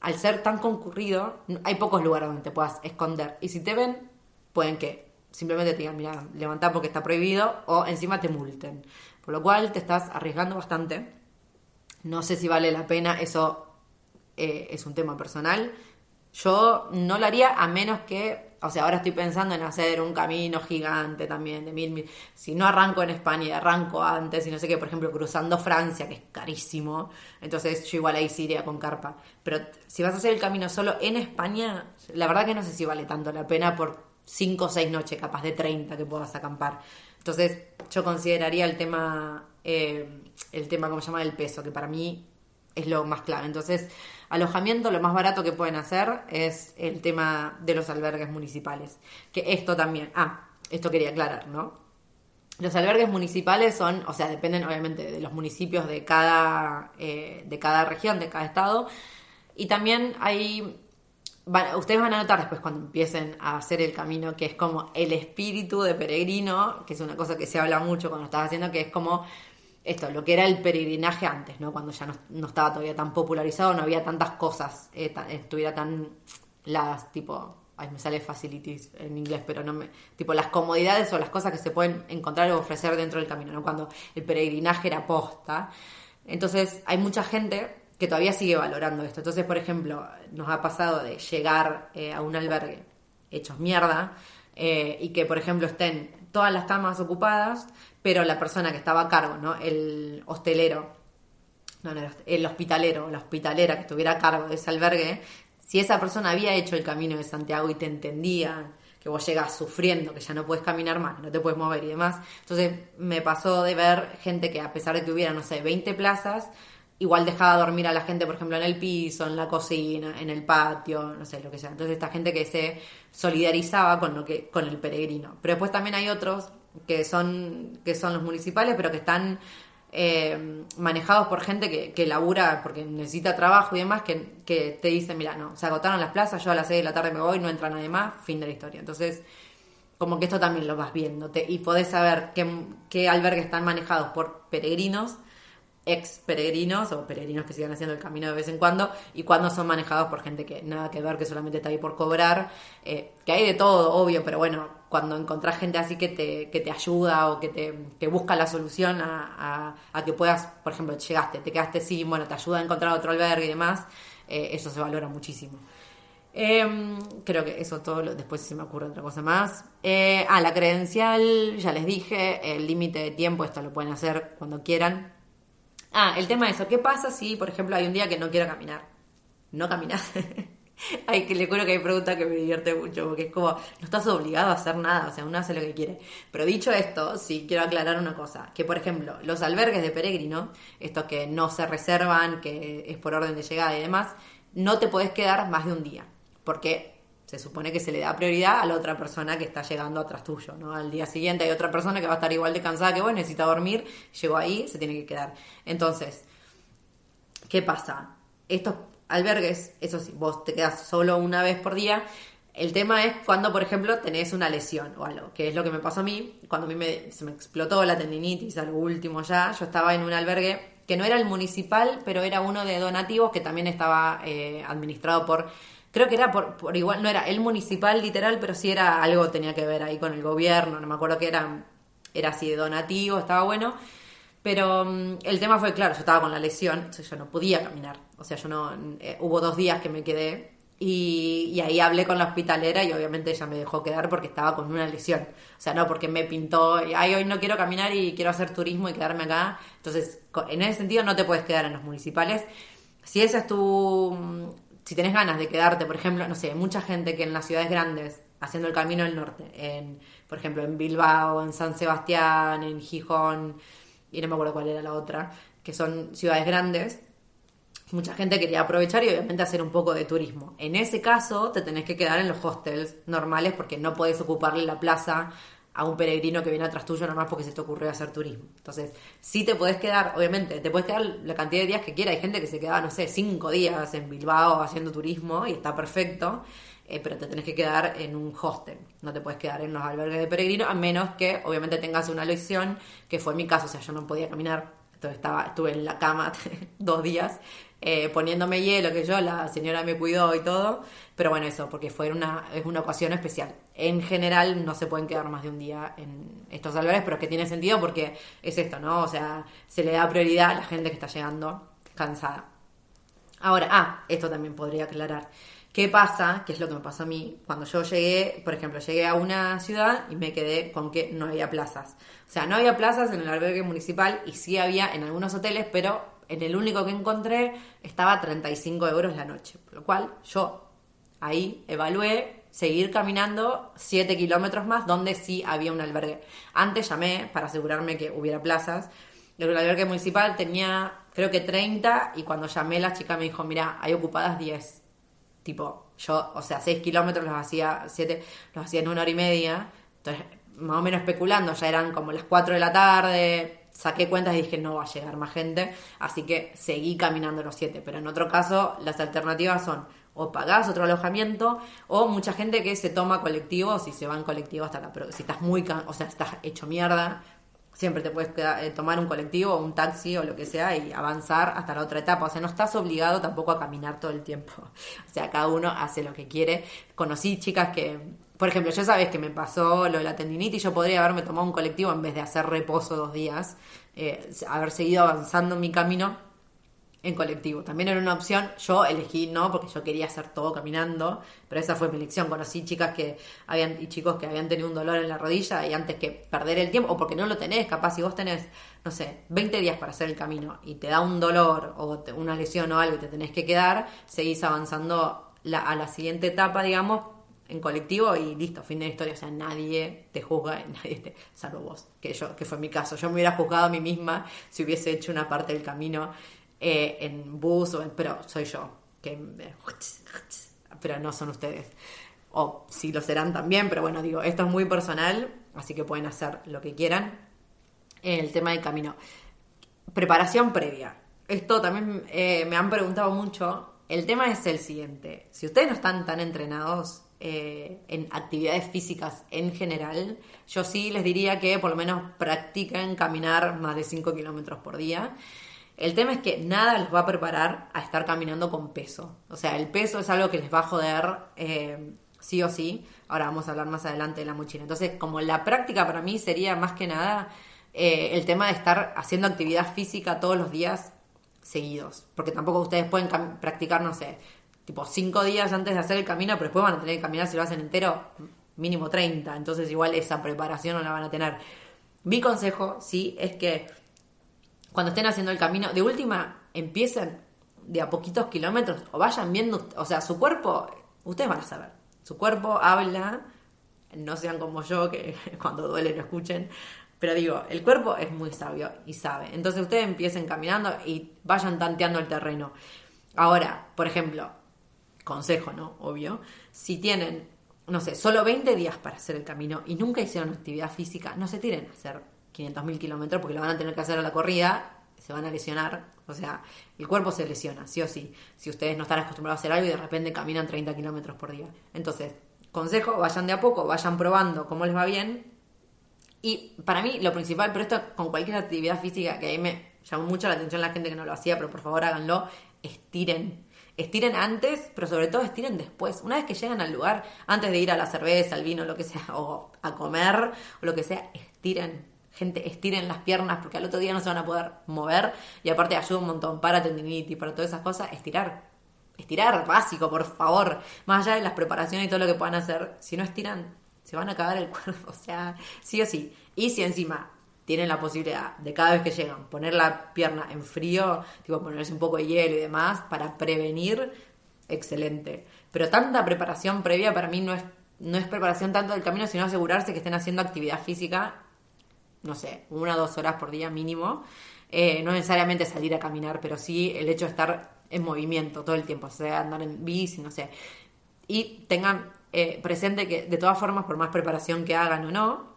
al ser tan concurrido, hay pocos lugares donde te puedas esconder. Y si te ven, pueden que simplemente te digan, mira, levanta porque está prohibido, o encima te multen. Por lo cual te estás arriesgando bastante. No sé si vale la pena, eso eh, es un tema personal. Yo no lo haría a menos que o sea, ahora estoy pensando en hacer un camino gigante también de mil, mil. Si no arranco en España arranco antes y no sé qué, por ejemplo, cruzando Francia, que es carísimo, entonces yo igual ahí sí iría con carpa. Pero si vas a hacer el camino solo en España, la verdad que no sé si vale tanto la pena por 5 o 6 noches, capaz de 30 que puedas acampar. Entonces yo consideraría el tema, eh, el tema, ¿cómo se llama? El peso, que para mí es lo más clave. Entonces, alojamiento, lo más barato que pueden hacer es el tema de los albergues municipales. Que esto también, ah, esto quería aclarar, ¿no? Los albergues municipales son, o sea, dependen obviamente de los municipios de cada, eh, de cada región, de cada estado. Y también hay, ustedes van a notar después cuando empiecen a hacer el camino, que es como el espíritu de peregrino, que es una cosa que se habla mucho cuando estás haciendo, que es como esto, lo que era el peregrinaje antes, ¿no? Cuando ya no, estaba todavía tan popularizado, no había tantas cosas, eh, estuviera tan las tipo, ay, me sale facilities en inglés, pero no me, tipo las comodidades o las cosas que se pueden encontrar o ofrecer dentro del camino, ¿no? Cuando el peregrinaje era posta. Entonces, hay mucha gente que todavía sigue valorando esto. Entonces, por ejemplo, nos ha pasado de llegar eh, a un albergue hechos mierda eh, y que, por ejemplo, estén todas las camas ocupadas, pero la persona que estaba a cargo, ¿no? El hostelero, no, no, el hospitalero, la hospitalera que estuviera a cargo de ese albergue, si esa persona había hecho el camino de Santiago y te entendía que vos llegas sufriendo, que ya no puedes caminar más, no te puedes mover y demás. Entonces me pasó de ver gente que a pesar de que hubiera, no sé, 20 plazas, igual dejaba dormir a la gente, por ejemplo, en el piso, en la cocina, en el patio, no sé, lo que sea. Entonces esta gente que se solidarizaba con lo que con el peregrino. Pero después también hay otros que son, que son los municipales, pero que están eh, manejados por gente que, que, labura porque necesita trabajo y demás, que, que, te dicen, mira, no, se agotaron las plazas, yo a las 6 de la tarde me voy, no entra nadie más, fin de la historia. Entonces, como que esto también lo vas viendo y podés saber qué, qué albergues están manejados por peregrinos ex peregrinos o peregrinos que sigan haciendo el camino de vez en cuando y cuando son manejados por gente que nada que ver, que solamente está ahí por cobrar, eh, que hay de todo, obvio, pero bueno, cuando encontrás gente así que te, que te ayuda o que te busca la solución a, que puedas, por ejemplo, llegaste, te quedaste sin, bueno, te ayuda a encontrar otro albergue y demás, eh, eso se valora muchísimo. Em, creo que eso todo, lo, después se me ocurre otra cosa más. Eh, ah, la credencial, ya les dije, el límite de tiempo, esto lo pueden hacer cuando quieran. Ah, el tema de eso, ¿qué pasa si, por ejemplo, hay un día que no quiero caminar? No caminas. Ay, que le juro que hay preguntas que me divierte mucho, porque es como, no estás obligado a hacer nada, o sea, uno hace lo que quiere. Pero dicho esto, sí quiero aclarar una cosa, que por ejemplo, los albergues de peregrino, estos que no se reservan, que es por orden de llegada y demás, no te puedes quedar más de un día, porque se supone que se le da prioridad a la otra persona que está llegando atrás tuyo, ¿no? Al día siguiente hay otra persona que va a estar igual de cansada que vos, necesita dormir, llegó ahí, se tiene que quedar. Entonces, ¿qué pasa? Estos albergues, eso sí, vos te quedas solo una vez por día. El tema es cuando, por ejemplo, tenés una lesión o algo, que es lo que me pasó a mí, cuando a mí me, se me explotó la tendinitis, algo último ya, yo estaba en un albergue que no era el municipal, pero era uno de donativos que también estaba eh, administrado por, creo que era por, por, igual, no era el municipal literal, pero sí era algo, tenía que ver ahí con el gobierno, no me acuerdo que era, era así de donativo, estaba bueno. Pero mm, el tema fue, claro, yo estaba con la lesión, yo no podía caminar. O sea, yo no. Eh, hubo dos días que me quedé y, ahí hablé con la hospitalera y obviamente ella me dejó quedar porque estaba con una lesión. O sea, no porque me pintó, ay, hoy no quiero caminar y quiero hacer turismo y quedarme acá. Entonces, en ese sentido no te puedes quedar en los municipales. Si esa es tu... Mm, si tenés ganas de quedarte, por ejemplo, no sé, mucha gente que en las ciudades grandes, haciendo el camino del norte, en, por ejemplo, en Bilbao, en San Sebastián, en Gijón, y no me acuerdo cuál era la otra, que son ciudades grandes, mucha gente quería aprovechar y obviamente hacer un poco de turismo. En ese caso, te tenés que quedar en los hostels normales porque no podés ocuparle la plaza a un peregrino que viene atrás tuyo nada más porque se te ocurrió hacer turismo. Entonces, sí te podés quedar, obviamente, te puedes quedar la cantidad de días que quieras. Hay gente que se queda, no sé, cinco días en Bilbao haciendo turismo y está perfecto. Eh, pero te tenés que quedar en un hostel, no te puedes quedar en los albergues de peregrinos, a menos que obviamente tengas una lesión, que fue mi caso, o sea, yo no podía caminar, entonces estaba, estuve en la cama dos días eh, poniéndome hielo, que yo, la señora me cuidó y todo, pero bueno, eso, porque fue una, es una ocasión especial. En general no se pueden quedar más de un día en estos albergues, pero es que tiene sentido porque es esto, ¿no? O sea, se le da prioridad a la gente que está llegando cansada. Ahora, ah, esto también podría aclarar ¿Qué pasa? ¿Qué es lo que me pasó a mí? Cuando yo llegué, por ejemplo, llegué a una ciudad y me quedé con que no había plazas. O sea, no había plazas en el albergue municipal y sí había en algunos hoteles, pero en el único que encontré estaba 35 euros la noche. Por lo cual yo ahí evalué seguir caminando 7 kilómetros más donde sí había un albergue. Antes llamé para asegurarme que hubiera plazas. El albergue municipal tenía creo que 30 y cuando llamé la chica me dijo, mira, hay ocupadas 10 Tipo, yo, o sea, 6 kilómetros los hacía, 7, los hacía en una hora y media. Entonces, más o menos especulando, ya eran como las 4 de la tarde. Saqué cuentas y dije, no va a llegar más gente. Así que seguí caminando los 7. Pero en otro caso, las alternativas son o pagás otro alojamiento o mucha gente que se toma colectivo si se va en colectivo hasta la si estás muy o sea estás hecho mierda siempre te puedes eh, tomar un colectivo o un taxi o lo que sea y avanzar hasta la otra etapa. O sea, no estás obligado tampoco a caminar todo el tiempo. O sea, cada uno hace lo que quiere. Conocí chicas que, por ejemplo, yo sabes que me pasó lo de la tendinitis, yo podría haberme tomado un colectivo en vez de hacer reposo dos días, eh, haber seguido avanzando en mi camino en colectivo. También era una opción, yo elegí no, porque yo quería hacer todo caminando, pero esa fue mi elección. Conocí chicas que habían, y chicos que habían tenido un dolor en la rodilla y antes que perder el tiempo, o porque no lo tenés, capaz si vos tenés, no sé, 20 días para hacer el camino y te da un dolor o una lesión o algo y te tenés que quedar, seguís avanzando a la siguiente etapa, digamos, en colectivo y listo, fin de la historia. O sea, nadie te juzga, nadie te, salvo vos, que yo, que fue mi caso. Yo me hubiera juzgado a mí misma si hubiese hecho una parte del camino eh, en bus, o pero soy yo, pero no son ustedes. O sí lo serán también, pero bueno, digo, esto es muy personal, así que pueden hacer lo que quieran. El tema del camino. Preparación previa. Esto también eh, me han preguntado mucho. El tema es el siguiente. Si ustedes no están tan entrenados eh, en actividades físicas en general, yo sí les diría que por lo menos practiquen caminar más de 5 kilómetros por día. El tema es que nada les va a preparar a estar caminando con peso. O sea, el peso es algo que les va a joder eh, sí o sí. Ahora vamos a hablar más adelante de la mochila. Entonces, como la práctica para mí sería más que nada eh, el tema de estar haciendo actividad física todos los días seguidos. Porque tampoco ustedes pueden practicar, no sé, tipo cinco días antes de hacer el camino, pero después van a tener que caminar si lo hacen entero, mínimo 30. Entonces, igual esa preparación no la van a tener. Mi consejo, sí, es que cuando estén haciendo el camino, de última, empiecen de a poquitos kilómetros o vayan viendo, o sea, su cuerpo, ustedes van a saber, su cuerpo habla, no sean como yo, que cuando duele no escuchen, pero digo, el cuerpo es muy sabio y sabe. Entonces ustedes empiecen caminando y vayan tanteando el terreno. Ahora, por ejemplo, consejo, ¿no? Obvio, si tienen, no sé, solo 20 días para hacer el camino y nunca hicieron actividad física, no se tiren a hacer 500.000 kilómetros porque lo van a tener que hacer a la corrida, se van a lesionar. O sea, el cuerpo se lesiona, sí o sí. Si ustedes no están acostumbrados a hacer algo y de repente caminan 30 kilómetros por día. Entonces, consejo, vayan de a poco, vayan probando cómo les va bien. Y para mí, lo principal, pero esto con cualquier actividad física que a mí me llamó mucho la atención la gente que no lo hacía, pero por favor háganlo, estiren. Estiren antes, pero sobre todo estiren después. Una vez que llegan al lugar, antes de ir a la cerveza, al vino, lo que sea, o a comer, o lo que sea, estiren gente estiren las piernas porque al otro día no se van a poder mover y aparte ayuda un montón para tendinitis, para todas esas cosas, estirar. Estirar, básico, por favor. Más allá de las preparaciones y todo lo que puedan hacer, si no estiran, se van a cagar el cuerpo, o sea, sí o sí. Y si encima tienen la posibilidad de cada vez que llegan poner la pierna en frío, tipo ponerse un poco de hielo y demás, para prevenir, excelente. Pero tanta preparación previa para mí no es, no es preparación tanto del camino, sino asegurarse que estén haciendo actividad física no sé, una o dos horas por día mínimo. Eh, no necesariamente salir a caminar, pero sí el hecho de estar en movimiento todo el tiempo, o sea, andar en bici, no sé. Y tengan eh, presente que de todas formas, por más preparación que hagan o no,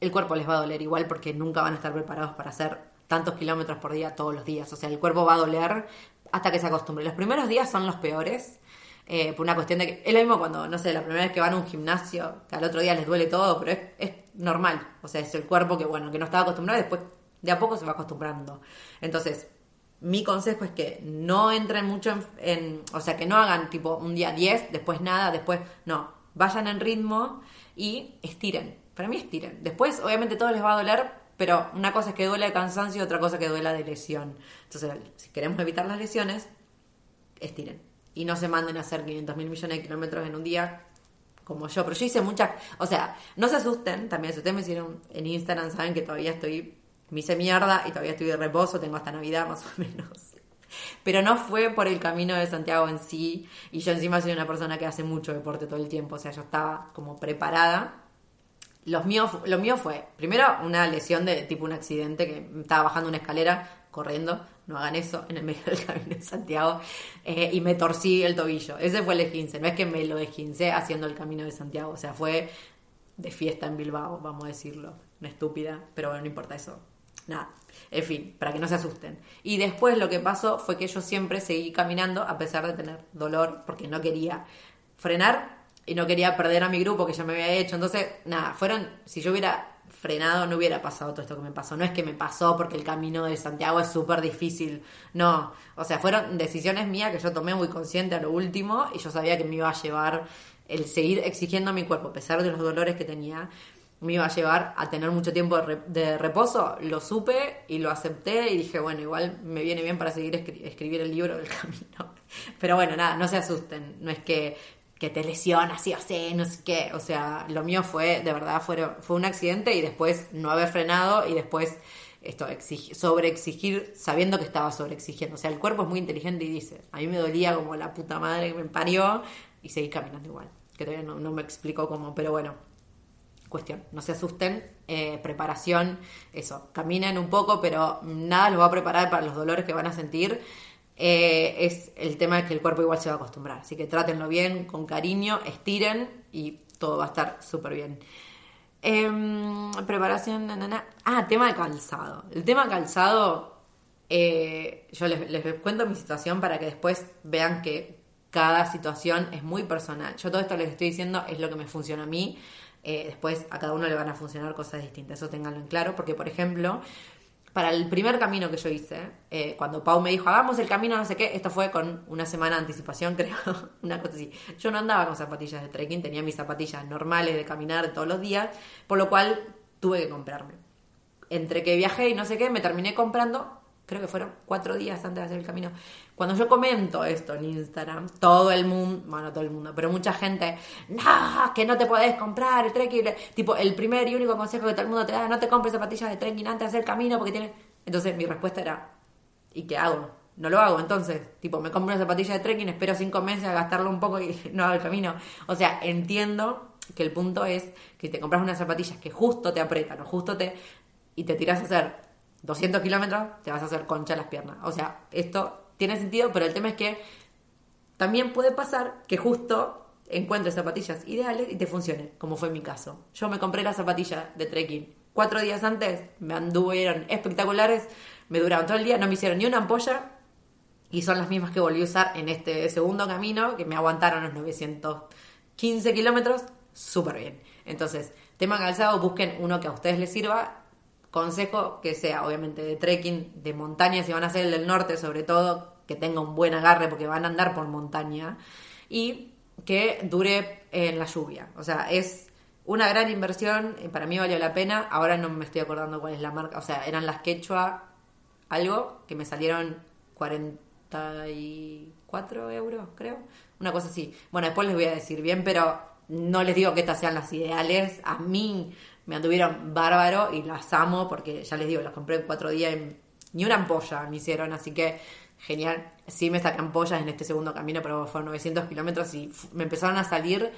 el cuerpo les va a doler igual porque nunca van a estar preparados para hacer tantos kilómetros por día todos los días. O sea, el cuerpo va a doler hasta que se acostumbre. Los primeros días son los peores. Eh, por una cuestión de que es lo mismo cuando, no sé, la primera vez que van a un gimnasio, que al otro día les duele todo, pero es, es normal. O sea, es el cuerpo que, bueno, que no estaba acostumbrado después de a poco se va acostumbrando. Entonces, mi consejo es que no entren mucho en, o sea, que no hagan tipo un día 10, después nada, después no, vayan en ritmo y estiren. Para mí estiren. Después, obviamente, todo les va a doler, pero una cosa es que duele de cansancio y otra cosa que duela de lesión. Entonces, si queremos evitar las lesiones, estiren. Y no se manden a hacer 500 mil millones de kilómetros en un día como yo, pero yo hice muchas, o sea, no se asusten, también si ustedes me hicieron en Instagram saben que todavía estoy, me hice mierda y todavía estoy de reposo, tengo hasta Navidad más o menos. Pero no fue por el camino de Santiago en sí, y yo encima soy una persona que hace mucho deporte todo el tiempo, o sea, yo estaba como preparada. Los míos, lo mío fue, primero, una lesión de tipo un accidente, que estaba bajando una escalera, corriendo, no hagan eso en el medio del camino de Santiago, eh, y me torcí el tobillo. Ese fue el esguince, no es que me lo esguincé haciendo el camino de Santiago, o sea, fue de fiesta en Bilbao, vamos a decirlo, una estúpida, pero bueno, no importa eso. Nada, en fin, para que no se asusten. Y después lo que pasó fue que yo siempre seguí caminando a pesar de tener dolor, porque no quería frenar y no quería perder a mi grupo que ya me había hecho. Entonces, nada, fueron, si yo hubiera frenado no hubiera pasado todo esto que me pasó. No es que me pasó porque el camino de Santiago es súper difícil. No, o sea, fueron decisiones mías que yo tomé muy consciente a lo último y yo sabía que me iba a llevar el seguir exigiendo a mi cuerpo, a pesar de los dolores que tenía, me iba a llevar a tener mucho tiempo de, reposo. Lo supe y lo acepté y dije, bueno, igual me viene bien para seguir escribir el libro del camino. Pero bueno, nada, no se asusten. No es que que te lesiona, sí o sí, no sé qué. O sea, lo mío fue, de verdad, fue, un accidente y después no haber frenado y después esto, sobre exigir sabiendo que estaba sobre exigiendo. O sea, el cuerpo es muy inteligente y dice, a mí me dolía como la puta madre que me parió y seguí caminando igual. Que todavía no, me explicó cómo, pero bueno, cuestión, no se asusten, eh, preparación, eso, caminen un poco, pero nada los va a preparar para los dolores que van a sentir eh, es el tema de que el cuerpo igual se va a acostumbrar. Así que trátenlo bien, con cariño, estiren y todo va a estar súper bien. Em, preparación, ah, tema de calzado. El tema calzado, eh, yo les, cuento mi situación para que después vean que cada situación es muy personal. Yo todo esto les estoy diciendo es lo que me funciona a mí. Eh, después a cada uno le van a funcionar cosas distintas, eso tenganlo en claro, porque por ejemplo, para el primer camino que yo hice, eh, cuando Pau me dijo, hagamos el camino, no sé qué, esto fue con una semana de anticipación, creo, una cosa así. Yo no andaba con zapatillas de trekking, tenía mis zapatillas normales de caminar todos los días, por lo cual tuve que comprarme. Entre que viajé y no sé qué, me terminé comprando creo que fueron cuatro días antes de hacer el camino. Cuando yo comento esto en Instagram, todo el mundo, bueno, todo el mundo, pero mucha gente, no, que no te podés comprar el trekking. Tipo, el primer y único consejo que todo el mundo te da, no te compres zapatillas de trekking antes de hacer el camino porque tiene... Entonces mi respuesta era, ¿y qué hago? No lo hago, entonces, tipo, me compro una zapatilla de trekking, espero cinco meses a gastarlo un poco y no hago el camino. O sea, entiendo que el punto es que te compras unas zapatillas que justo te apretan o justo te... y te tiras a hacer 200 kilómetros, te vas a hacer concha las piernas. O sea, esto tiene sentido, pero el tema es que también puede pasar que justo encuentres zapatillas ideales y te funcionen, como fue mi caso. Yo me compré las zapatillas de trekking cuatro días antes, me anduvieron espectaculares, me duraron todo el día, no me hicieron ni una ampolla y son las mismas que volví a usar en este segundo camino, que me aguantaron los 915 kilómetros, súper bien. Entonces, tema calzado, busquen uno que a ustedes les sirva Consejo que sea, obviamente, de trekking, de montaña, si van a hacer el del norte, sobre todo, que tenga un buen agarre porque van a andar por montaña. Y que dure en la lluvia. O sea, es una gran inversión, para mí valió la pena. Ahora no me estoy acordando cuál es la marca. O sea, eran las Quechua algo que me salieron 44 euros, creo. Una cosa así. Bueno, después les voy a decir bien, pero no les digo que estas sean las ideales. A mí me anduvieron bárbaro y las amo porque ya les digo, las compré en cuatro días y ni una ampolla me hicieron, así que genial. Sí me sacan ampollas en este segundo camino, pero fueron 900 kilómetros y me empezaron a salir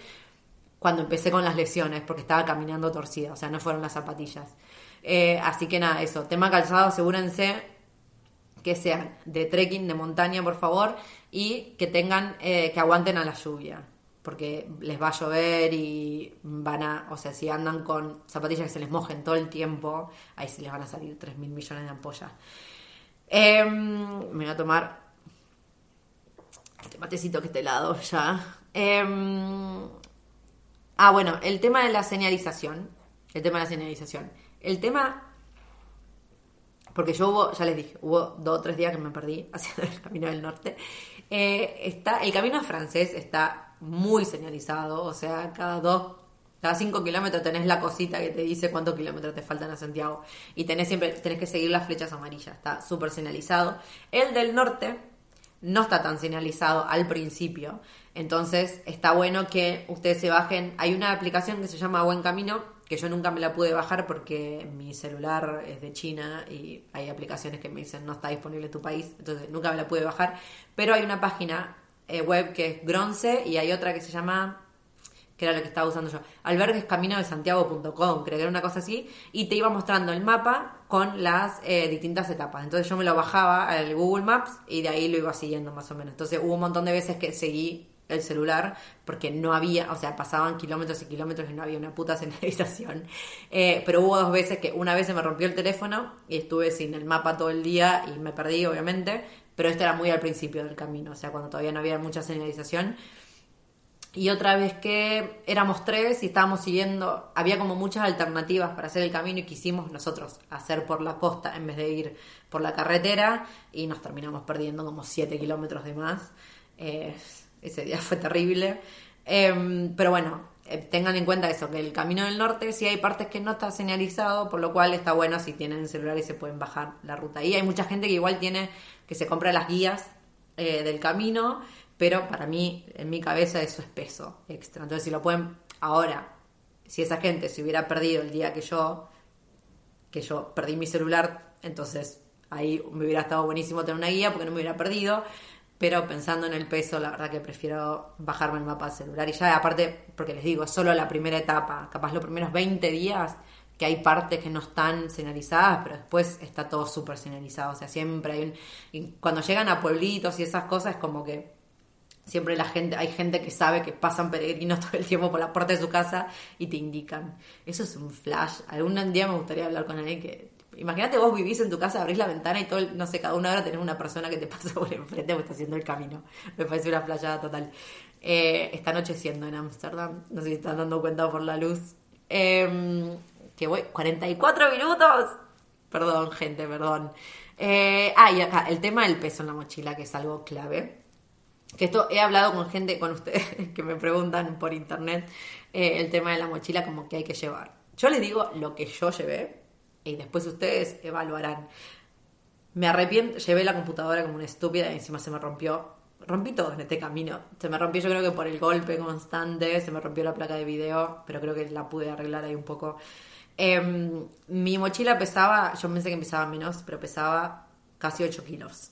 cuando empecé con las lesiones porque estaba caminando torcida, o sea, no fueron las zapatillas. Eh, así que nada, eso, tema calzado, asegúrense que sean de trekking, de montaña, por favor, y que tengan, eh, que aguanten a la lluvia porque les va a llover y van a, o sea, si andan con zapatillas que se les mojen todo el tiempo, ahí se les van a salir 3 mil millones de ampollas. Em, me voy a tomar este matecito que está helado ya. Em, ah, bueno, el tema de la señalización. El tema de la señalización. El tema porque yo hubo, ya les dije, hubo dos o tres días que me perdí haciendo el camino del norte. Eh, está, el camino francés está muy señalizado, o sea, cada dos, cada cinco kilómetros tenés la cosita que te dice cuántos kilómetros te faltan a Santiago y tenés siempre, tenés que seguir las flechas amarillas, está súper señalizado. El del norte no está tan señalizado al principio. Entonces está bueno que ustedes se bajen. Hay una aplicación que se llama Buen Camino, que yo nunca me la pude bajar porque mi celular es de China y hay aplicaciones que me dicen no está disponible en tu país, entonces nunca me la pude bajar. Pero hay una página eh, web que es Gronce y hay otra que se llama que era lo que estaba usando yo, alberguescaminodesantiago.com, creo que era una cosa así, y te iba mostrando el mapa con las eh, distintas etapas. Entonces yo me lo bajaba al Google Maps y de ahí lo iba siguiendo más o menos. Entonces hubo un montón de veces que seguí el celular porque no había, o sea, pasaban kilómetros y kilómetros y no había una puta señalización. Eh, pero hubo dos veces que una vez se me rompió el teléfono y estuve sin el mapa todo el día y me perdí, obviamente, pero esto era muy al principio del camino, o sea, cuando todavía no había mucha señalización. Y otra vez que éramos tres y estábamos siguiendo, había como muchas alternativas para hacer el camino y quisimos nosotros hacer por la costa en vez de ir por la carretera y nos terminamos perdiendo como 7 kilómetros de más. Eh, ese día fue terrible. Em, pero bueno, tengan en cuenta eso, que el camino del norte sí hay partes que no está señalizado, por lo cual está bueno si tienen celular y se pueden bajar la ruta. Y hay mucha gente que igual tiene, que se compra las guías eh, del camino pero para mí, en mi cabeza, eso es peso extra. Entonces, si lo pueden, ahora, si esa gente se hubiera perdido el día que yo, que yo perdí mi celular, entonces ahí me hubiera estado buenísimo tener una guía porque no me hubiera perdido. Pero pensando en el peso, la verdad que prefiero bajarme el mapa celular. Y ya, aparte, porque les digo, solo la primera etapa, capaz los primeros 20 días, que hay partes que no están señalizadas, pero después está todo súper señalizado. O sea, siempre hay un. Cuando llegan a pueblitos y esas cosas, es como que Siempre la gente, hay gente que sabe que pasan peregrinos todo el tiempo por la puerta de su casa y te indican. Eso es un flash. Algún día me gustaría hablar con alguien que. Imagínate vos vivís en tu casa, abrís la ventana y todo, no sé, cada una hora tenés una persona que te pasa por enfrente o está haciendo el camino. Me parece una flayada total. Eh, está anocheciendo en Ámsterdam. No sé si están dando cuenta por la luz. Eh, que voy, 44 minutos. Perdón, gente, perdón. Eh, ah, y acá, el tema del peso en la mochila, que es algo clave que esto he hablado con gente, con ustedes, que me preguntan por internet eh, el tema de la mochila, como que hay que llevar. Yo les digo lo que yo llevé y después ustedes evaluarán. Me arrepiento, llevé la computadora como una estúpida y encima se me rompió. Rompí todo en este camino. Se me rompió yo creo que por el golpe constante, se me rompió la placa de video, pero creo que la pude arreglar ahí un poco. Em, mi mochila pesaba, yo pensé que pesaba menos, pero pesaba casi 8 kilos.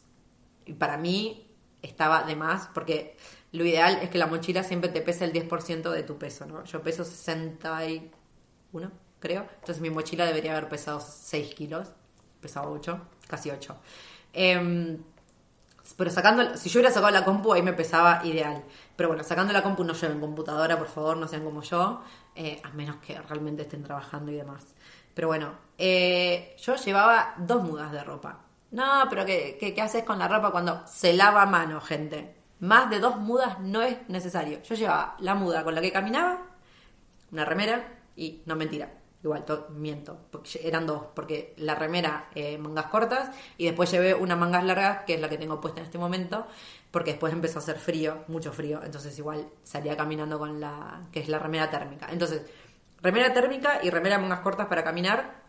Y para mí estaba de más, porque lo ideal es que la mochila siempre te pese el 10% de tu peso, ¿no? Yo peso 61, creo, entonces mi mochila debería haber pesado 6 kilos, pesaba 8, casi 8. Em, pero sacando, si yo hubiera sacado la compu, ahí me pesaba ideal. Pero bueno, sacando la compu no lleven computadora, por favor, no sean como yo, eh, a menos que realmente estén trabajando y demás. Pero bueno, eh, yo llevaba dos mudas de ropa. No, pero ¿qué, ¿qué, haces con la ropa cuando se lava mano, gente? Más de dos mudas no es necesario. Yo llevaba la muda con la que caminaba, una remera y, no mentira, igual, miento, eran dos, porque la remera eh, mangas cortas y después llevé unas mangas largas, que es la que tengo puesta en este momento, porque después empezó a hacer frío, mucho frío, entonces igual salía caminando con la, que es la remera térmica. Entonces, remera térmica y remera mangas cortas para caminar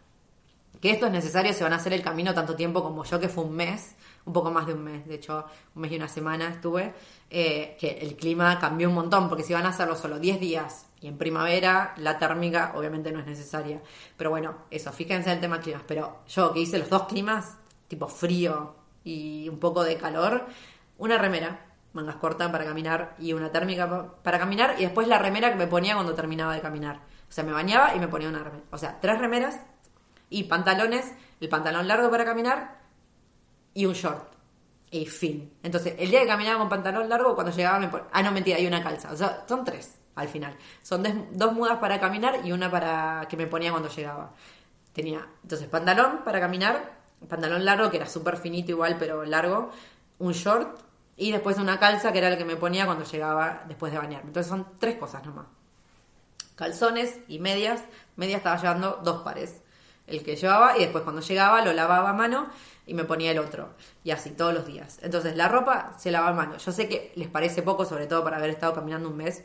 que esto es necesario si van a hacer el camino tanto tiempo como yo, que fue un mes, un poco más de un mes, de hecho, un mes y una semana estuve, eh, que el clima cambió un montón, porque si van a hacerlo solo 10 días y en primavera, la térmica obviamente no es necesaria. Pero bueno, eso, fíjense en el tema climas. Pero yo que hice los dos climas, tipo frío y un poco de calor, una remera, mangas cortas para caminar y una térmica para caminar y después la remera que me ponía cuando terminaba de caminar. O sea, me bañaba y me ponía una remera. O sea, tres remeras y pantalones, el pantalón largo para caminar y un short. Y fin. Entonces, el día que caminaba con pantalón largo, cuando llegaba me ponía... Ah, no, mentira, hay una calza. O sea, son tres al final. Son dos mudas para caminar y una para que me ponía cuando llegaba. Tenía, entonces, pantalón para caminar, pantalón largo, que era súper finito igual, pero largo, un short y después una calza, que era el que me ponía cuando llegaba después de bañarme. Entonces, son tres cosas nomás. Calzones y medias. Medias estaba llevando dos pares el que llevaba y después cuando llegaba lo lavaba a mano y me ponía el otro. Y así, todos los días. Entonces la ropa se lava a mano. Yo sé que les parece poco, sobre todo para haber estado caminando un mes,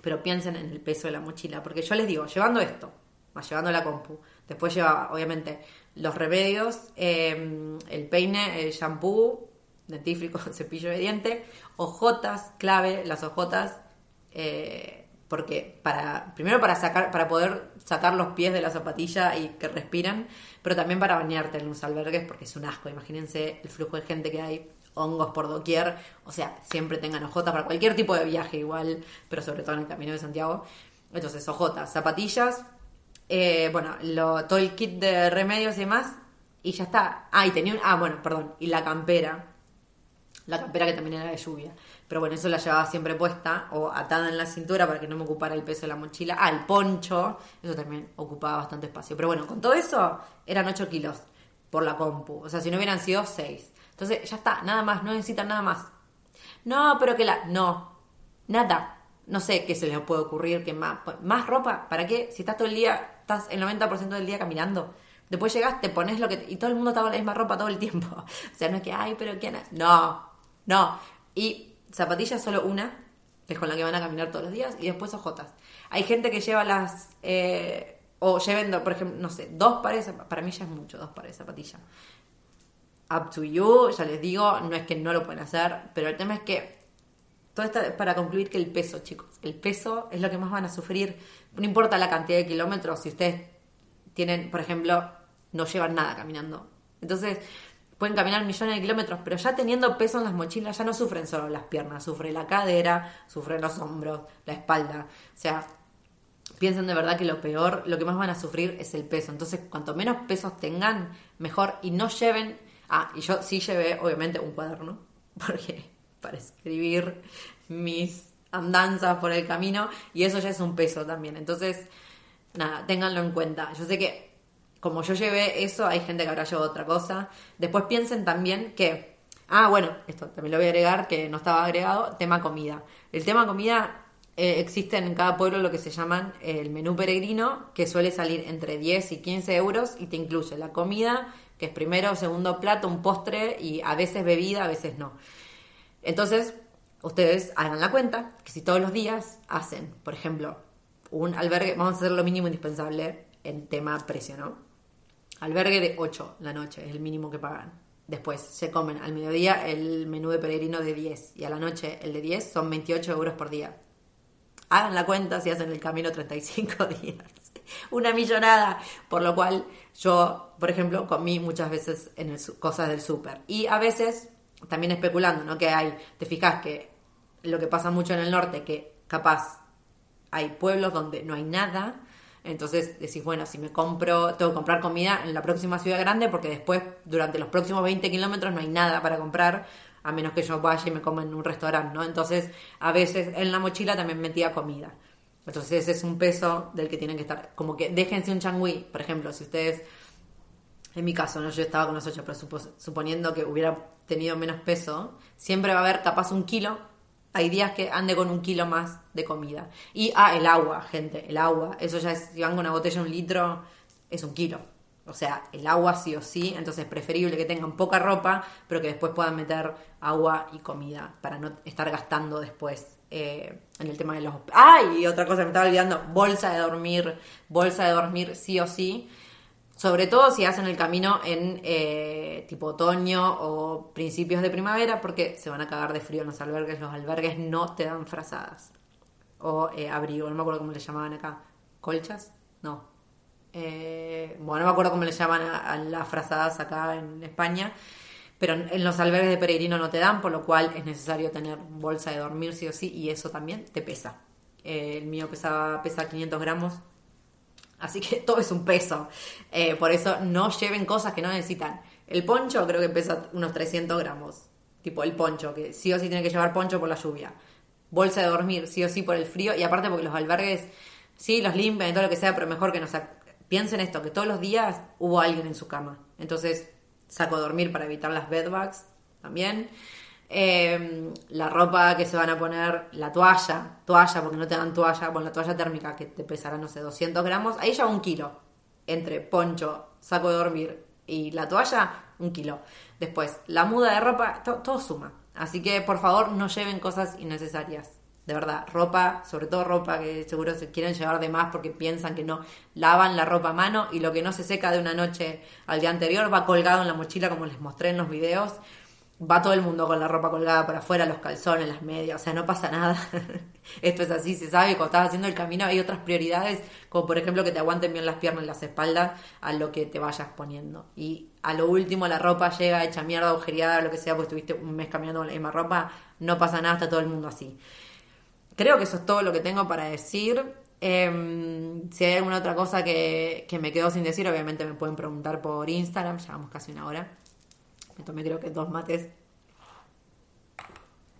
pero piensen en el peso de la mochila. Porque yo les digo, llevando esto, más llevando la compu, después llevaba, obviamente, los remedios, em, el peine, el shampoo, dentífrico, cepillo de diente, ojotas, clave, las ojotas, eh, porque para, primero para sacar, para poder sacar los pies de la zapatilla y que respiran, pero también para bañarte en los albergues, porque es un asco, imagínense el flujo de gente que hay, hongos por doquier, o sea, siempre tengan ojotas para cualquier tipo de viaje igual, pero sobre todo en el Camino de Santiago. Entonces, ojotas, zapatillas, eh, bueno, todo el kit de remedios y demás, y ya está. Ah, y tenía un, ah, bueno, perdón, y la campera, la campera que también era de lluvia. Pero bueno, eso la llevaba siempre puesta o atada en la cintura para que no me ocupara el peso de la mochila. Ah, poncho, eso también ocupaba bastante espacio. Pero bueno, con todo eso eran 8 kilos por la compu. O sea, si no hubieran sido 6. Entonces, ya está, nada más, no necesitan nada más. No, pero que la... No, nada. No sé qué se les puede ocurrir, que más, más ropa, ¿para qué? Si estás todo el día, estás el 90% del día caminando. Después llegas, te pones lo que... Y todo el mundo estaba con la misma ropa todo el tiempo. O sea, no es que, ay, pero ¿quién es? No, no. Y zapatillas solo una, es con la que van a caminar todos los días, y después ojotas. Hay gente que lleva las... Eh, o lleven, por ejemplo, no sé, dos pares, para mí ya es mucho, dos pares de zapatillas. Up to you, ya les digo, no es que no lo pueden hacer, pero el tema es que todo esto es para concluir que el peso, chicos, el peso es lo que más van a sufrir. No importa la cantidad de kilómetros, si ustedes tienen, por ejemplo, no llevan nada caminando. Entonces, pueden caminar millones de kilómetros, pero ya teniendo peso en las mochilas ya no sufren solo las piernas, sufre la cadera, sufren los hombros, la espalda. O sea, piensen de verdad que lo peor, lo que más van a sufrir es el peso. Entonces, cuanto menos pesos tengan, mejor. Y no lleven. Ah, y yo sí llevé, obviamente, un cuaderno, porque para escribir mis andanzas por el camino, y eso ya es un peso también. Entonces, nada, ténganlo en cuenta. Yo sé que como yo llevé eso, hay gente que habrá llevado otra cosa. Después piensen también que, ah, bueno, esto también lo voy a agregar, que no estaba agregado, tema comida. El tema comida eh, existe en cada pueblo lo que se llaman el menú peregrino, que suele salir entre 10 y 15 euros y te incluye la comida, que es primero segundo plato, un postre y a veces bebida, a veces no. Entonces, ustedes hagan la cuenta que si todos los días hacen, por ejemplo, un albergue, vamos a hacer lo mínimo indispensable en tema precio, ¿no? Albergue de 8 la noche, es el mínimo que pagan. Después se comen al mediodía el menú de peregrino de 10 y a la noche el de 10 son 28 euros por día. Hagan la cuenta si hacen el camino 35 días. Una millonada. Por lo cual yo, por ejemplo, comí muchas veces en cosas del súper. Y a veces, también especulando, ¿no? Que hay, te fijas que lo que pasa mucho en el norte, que capaz hay pueblos donde no hay nada entonces decís, bueno, si me compro, tengo que comprar comida en la próxima ciudad grande porque después, durante los próximos 20 kilómetros, no hay nada para comprar, a menos que yo vaya y me coma en un restaurante, ¿no? Entonces, a veces en la mochila también metía comida. Entonces, ese es un peso del que tienen que estar. Como que déjense un changui, por ejemplo, si ustedes, en mi caso, ¿no? yo estaba con los ocho, pero suponiendo que hubiera tenido menos peso, siempre va a haber capaz un kilo hay días que ande con un kilo más de comida. Y, ah, el agua, gente, el agua. Eso ya es, si van con una botella un litro, es un kilo. O sea, el agua sí o sí, entonces es preferible que tengan poca ropa, pero que después puedan meter agua y comida para no estar gastando después eh, en el tema de los... ¡Ah! Y otra cosa me estaba olvidando, bolsa de dormir, bolsa de dormir sí o sí. Sobre todo si hacen el camino en eh, tipo otoño o principios de primavera, porque se van a cagar de frío en los albergues. Los albergues no te dan frazadas. O eh, abrigo, no me acuerdo cómo le llamaban acá. ¿Colchas? No. Eh, bueno, no me acuerdo cómo le llaman las frazadas acá en España. Pero en los albergues de peregrino no te dan, por lo cual es necesario tener bolsa de dormir sí o sí, y eso también te pesa. el mío pesaba, pesa 500 gramos, Así que todo es un peso. Eh, por eso no lleven cosas que no necesitan. El poncho creo que pesa unos 300 gramos. Tipo el poncho, que sí o sí tiene que llevar poncho por la lluvia. Bolsa de dormir, sí o sí por el frío. Y aparte porque los albergues, sí, los limpian y todo lo que sea, pero mejor que no Piensen esto, que todos los días hubo alguien en su cama. Entonces, saco de dormir para evitar las bedbugs también. Em, la ropa que se van a poner, la toalla, toalla, porque no te dan toalla, bueno, la toalla térmica que te pesará, no sé, 200 gramos, ahí ya un kilo. Entre poncho, saco de dormir y la toalla, un kilo. Después, la muda de ropa, todo suma. Así que por favor no lleven cosas innecesarias. De verdad, ropa, sobre todo ropa que seguro se quieren llevar de más porque piensan que no lavan la ropa a mano y lo que no se seca de una noche al día anterior va colgado en la mochila como les mostré en los videos va todo el mundo con la ropa colgada por afuera, los calzones, las medias, o sea, no pasa nada. Esto es así, se sabe, cuando estás haciendo el camino hay otras prioridades, como por ejemplo que te aguanten bien las piernas y las espaldas a lo que te vayas poniendo. Y a lo último la ropa llega hecha mierda, agujereada, lo que sea, porque estuviste un mes caminando con la misma ropa, no pasa nada, está todo el mundo así. Creo que eso es todo lo que tengo para decir. Em, si hay alguna otra cosa que, que me quedó sin decir, obviamente me pueden preguntar por Instagram, llevamos casi una hora. Me creo que dos mates.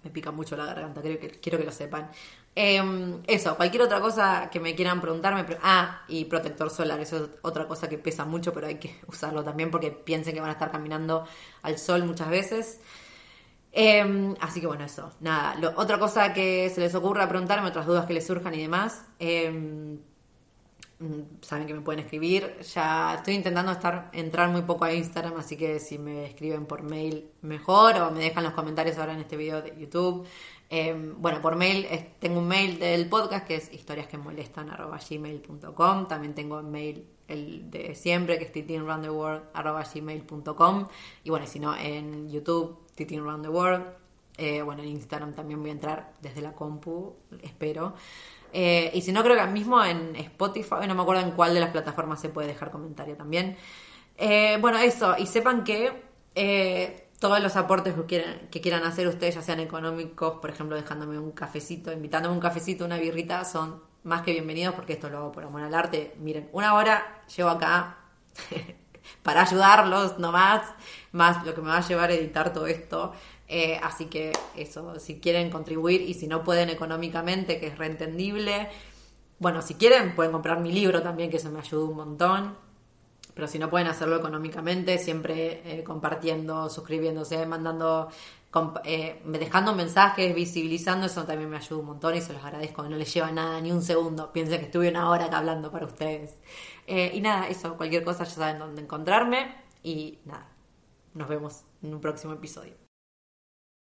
Me pica mucho la garganta, creo que, quiero que lo sepan. Em, eso, cualquier otra cosa que me quieran preguntarme. ah, y protector solar, eso es otra cosa que pesa mucho, pero hay que usarlo también porque piensen que van a estar caminando al sol muchas veces. Em, así que bueno, eso. Nada, otra cosa que se les ocurra preguntarme, otras dudas que les surjan y demás. Mm, saben que me pueden escribir. Ya estoy intentando estar entrar muy poco a Instagram, así que si me escriben por mail mejor o me dejan los comentarios ahora en este video de YouTube. Em, bueno, por mail tengo un mail del podcast que es historiasquemolestan@gmail.com. También tengo mail el de siempre que es titinroundtheworld@gmail.com y bueno, si no en YouTube titinroundtheworld. Eh, bueno, en Instagram también voy a entrar desde la compu, espero. Eh, y si no, creo que mismo en Spotify, no me acuerdo en cuál de las plataformas se puede dejar comentario también. Eh, bueno, eso, y sepan que eh, todos los aportes que quieran, que quieran hacer ustedes, ya sean económicos, por ejemplo, dejándome un cafecito, invitándome un cafecito, una birrita, son más que bienvenidos porque esto lo hago por amor al arte. Miren, una hora llevo acá para ayudarlos nomás, más lo que me va a llevar a editar todo esto. Eh, así que eso, si quieren contribuir y si no pueden económicamente, que es reentendible, bueno, si quieren pueden comprar mi libro también, que eso me ayuda un montón. Pero si no pueden hacerlo económicamente, siempre eh, compartiendo, suscribiéndose, mandando, eh, dejando mensajes, visibilizando, eso también me ayuda un montón y se los agradezco. No les lleva nada, ni un segundo. Piensen que estuve una hora acá hablando para ustedes. y nada, eso, cualquier cosa ya saben dónde encontrarme. Y nada, nos vemos en un próximo episodio.